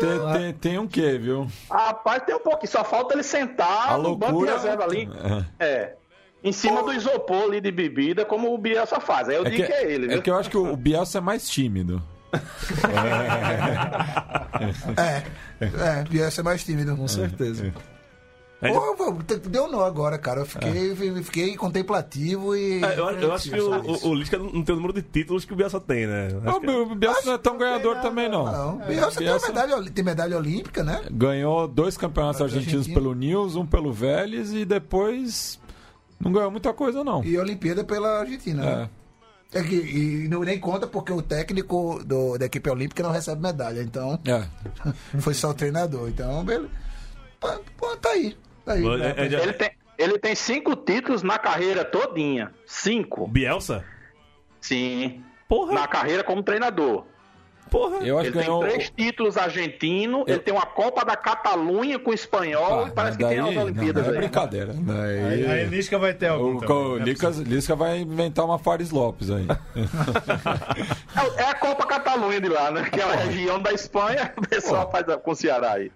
tem, tem, tem um quê, viu? Rapaz, tem um pouquinho. Só falta ele sentar A no banco de loucura- reserva ali. É. É. Em cima do isopor ali de bebida, como o Bielsa faz. Aí eu É digo que, que é ele, viu? é que eu acho que o Bielsa é mais tímido. É, é, Bielsa é mais tímido. Com certeza. É. Pô, deu nó agora, cara. Eu fiquei, fiquei contemplativo e. É, eu, eu acho que o, o, o Lisca não tem o número de títulos que o Bielsa tem, né? Acho O que- Bielsa não é tão ganhador também, não. Não, Bielsa, Bielsa- Tem, medalha, tem medalha olímpica, né? Ganhou dois campeonatos Campeonato argentinos argentino. pelo News, um pelo Vélez e depois não ganhou muita coisa, não. E Olimpíada pela Argentina. É. né? É que, e não nem conta porque o técnico do, da equipe olímpica não recebe medalha. Então, É. foi só o treinador. Então, beleza. Pô, tá aí. Tá aí. É, é, já- Ele tem, ele tem cinco títulos na carreira todinha. Cinco. Bielsa? Sim. Porra, Na carreira como treinador. porra. Eu acho Ele que ganhou. tem três títulos argentinos, ele tem uma Copa da Catalunha com o espanhol Ah, e parece mas que tem daí- as Olimpíadas não, é aí. brincadeira. Daí- Aí, aí Lisca vai ter algum. O né? Lisca, Lisca vai inventar uma Fares Lopes aí. É, é a Copa Catalunha de lá, né? Que é a região da Espanha, o pessoal faz com o Ceará aí.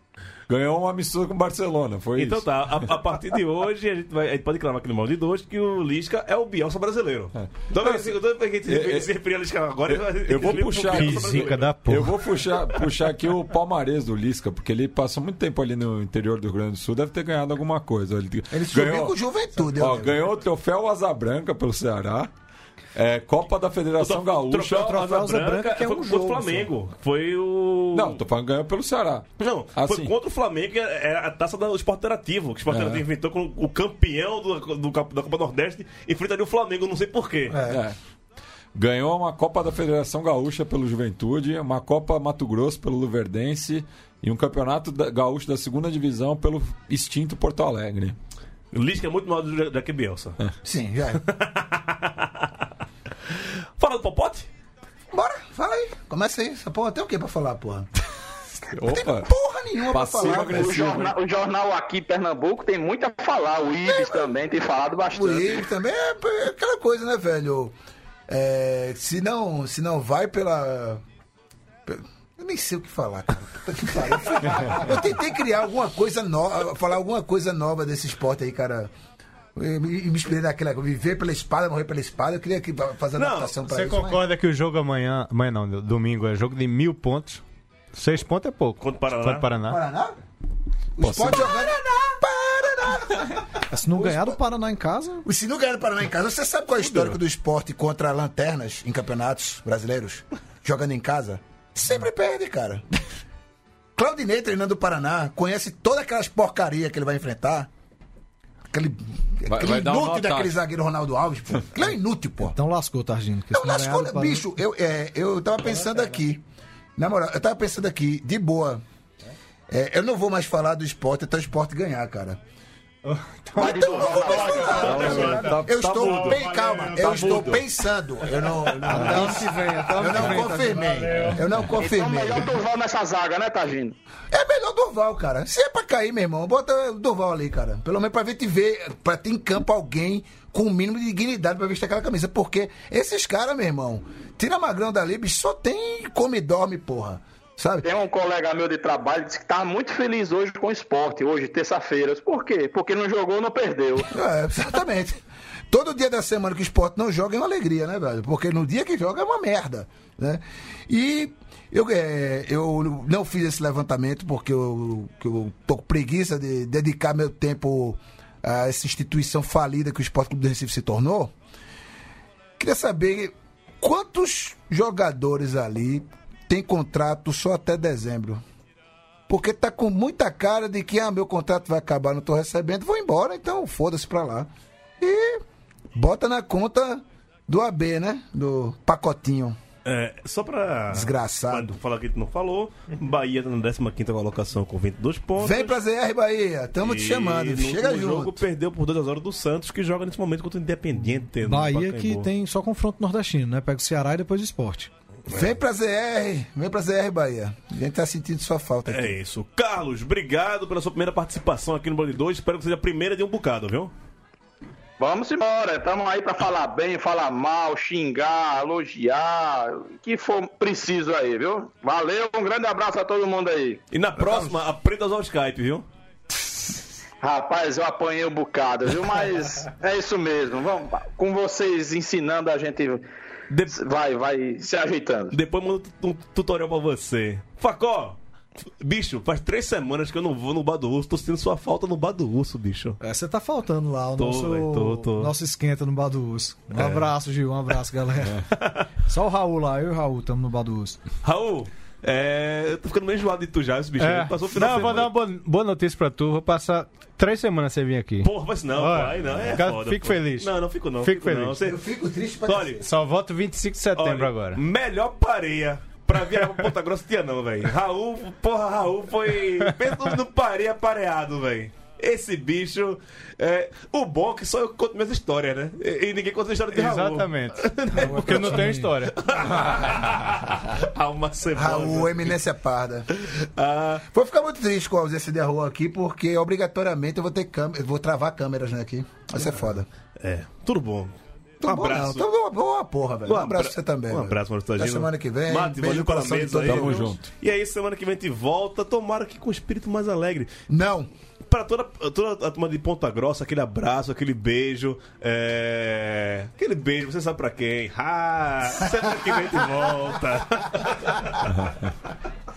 Ganhou uma mistura com o Barcelona, foi Então isso. tá, a, a partir de hoje a gente, vai, a gente pode clamar aqui no mal de dois que o Lisca é o Bielsa brasileiro. Que toda vez que a gente É, se referir a Lisca agora, eu vou ele- puxar- brasileiro. zica da porra. Eu vou puxar, puxar aqui o palmarés do Lisca, porque ele passou muito tempo ali no interior do Rio Grande do Sul, deve ter ganhado alguma coisa. Ele, Ele subiu com o Juventude. eu ó, lembro. ganhou o troféu Asa Branca pelo Ceará, é, Copa da Federação Gaúcha. Troféu Troféu Asa Branca, Branca, que é foi um contra o Flamengo. Foi o. Não, tô falando que ganhou pelo Ceará. Não, Assim. foi contra o Flamengo, que era a taça do Esporte Interativo. Que o Esporte É. Interativo inventou com o campeão do, do, da Copa Nordeste enfrentaria o Flamengo, não sei porquê. É. Ganhou uma Copa da Federação Gaúcha pelo Juventude, uma Copa Mato Grosso pelo Luverdense e um campeonato da- gaúcho da segunda divisão pelo extinto Porto Alegre. O Lisca é muito maior do que Bielsa. Sim, já é. Fala do Popote? Bora, fala aí. Começa aí. Essa porra tem o que pra falar, porra? Não tem porra nenhuma pra Passivo falar. O jornal, o jornal aqui em Pernambuco tem muito a falar. O Ibis também tem falado O bastante. Ives também é é aquela coisa, né, velho? É, se, não, se não vai pela. pe- Eu nem sei o que falar, cara. Eu tentei criar alguma coisa nova, falar alguma coisa nova desse esporte aí, cara. E me me inspirei naquela viver pela espada, morrer pela espada. Eu queria que- fazer Não, adaptação pra Você isso. mas- concorda que o jogo amanhã. Amanhã não, domingo é jogo de mil pontos. Seis pontos é pouco. Contra o Paraná. Contra o Paraná. Paraná? O esporte jogando. Paraná! Se não ganhar do Paraná em casa, Se não ganhar do Paraná em casa, você sabe qual é o histórico do esporte contra lanternas em campeonatos brasileiros? Jogando em casa? Sempre perde, cara. Claudinei treinando o Paraná, conhece todas aquelas porcaria que ele vai enfrentar. Aquele, Vai- aquele vai inútil daquele zagueiro Ronaldo Alves, pô. Aquilo é inútil, pô. então lascou, Targino. porque Não, nas ganhar bicho, eu, é, eu tava pensando aqui. Na moral, eu tava pensando aqui, de boa. É, eu não vou mais falar do esporte até o esporte ganhar, cara. Eu tá estou mudo. bem, calma, Tá eu estou pensando. Eu não, eu não, eu tá confirmei. Eu não Então confirmei. melhor Durval nessa zaga, né, Tagino? É melhor Durval, cara. Se é pra cair, meu irmão, bota o Durval ali, cara. Pelo menos pra ver te ver, pra ter em campo alguém com o mínimo de dignidade pra vestir aquela camisa. Porque esses caras, meu irmão, tira Magrão dali, bicho, só tem come e dorme, porra. Sabe? Tem um colega meu de trabalho que disse que tá muito feliz hoje com o esporte, hoje, terça-feira. Por quê? Porque não jogou, não perdeu. É, exatamente. Todo dia da semana que o esporte não joga é uma alegria, né, velho? Porque no dia que joga é uma merda, né? E eu, é, eu não fiz esse levantamento porque eu, eu tô com preguiça de dedicar meu tempo a essa instituição falida que o Esporte Clube do Recife se tornou. Queria saber quantos jogadores ali tem contrato só até dezembro. Porque tá com muita cara de que ah, meu contrato vai acabar, não tô recebendo, vou embora, então foda-se pra lá. E bota na conta do AB, né? Do pacotinho. É, só pra. Desgraçado. pra falar que gente não falou. Bahia tá na 15 colocação com 22 pontos. Vem pra ZR Bahia, tamo te chamando, no chega último jogo junto. perdeu por 2 horas do Santos, que joga nesse momento contra o Independiente. Bahia que tem só confronto nordestino, né? Pega o Ceará e depois o esporte. Vem pra ZR, vem pra ZR Bahia. A gente tá sentindo sua falta aqui. É isso. Carlos, obrigado pela sua primeira participação aqui no Bande 2. Espero que seja a primeira de um bocado, viu? Vamos embora, estamos aí pra falar bem, falar mal, xingar, elogiar, o que for preciso aí, viu? Valeu, um grande abraço a todo mundo aí. E na próxima, aprenda a usar o Skype, viu? Rapaz, eu apanhei um bocado, viu? Mas é isso mesmo. Vamos, com vocês ensinando, a gente De- vai, vai se ajeitando. Depois mando um tutorial pra você. Facó! Bicho, faz três semanas que eu não vou no Bar do Urso. Tô sentindo sua falta no Bar do Urso, bicho. É, você tá faltando lá o Tô, nosso, véi, tô, tô. nosso esquenta no Bar do Urso. Um abraço, Gil. Um abraço, galera. Só o Raul lá, eu e o Raul estamos no Bar do Urso. Raul, é... eu tô ficando meio enjoado de tu já, esse bicho. É. Passou o final Não, eu de vou dar uma boa, boa notícia pra tu. Vou passar três semanas sem vir aqui. Porra, mas não, Olha, pai, não. É cara, foda, fico pô. feliz. Não, não fico não. Fico Não. feliz. Eu Você... fico triste pra Olha, Só volto 25 de setembro olha, agora. melhor pareia pra viajar pra Ponta Grossa tinha não, velho. Raul, porra, Raul foi... Pensa no pareia pareado, velho. Esse bicho. É... O bom é que só eu conto minhas histórias, né? E, ninguém conta a história de Raul. Exatamente. Porque eu não tenho história. Há uma semana. Raul, eminência parda. Ah, Vou ficar muito triste com a ausência de Raul aqui, porque obrigatoriamente eu vou ter câmera, vou travar câmeras né, aqui. Vai ser foda. é, tudo bom. Tudo um bom, abraço. não. Então, boa, boa porra, velho. Um Um abraço abra- pra você também. Um abraço, Até Tagino. semana que vem. Mate, Beijo valeu pela mesa aí. Tamo junto. E aí, semana que vem a gente volta. Tomara que com o espírito mais alegre. Não. Pra toda, toda a turma de Ponta Grossa, aquele abraço, aquele beijo. É... Aquele beijo, você sabe pra quem? Ah, semana que vem gente volta.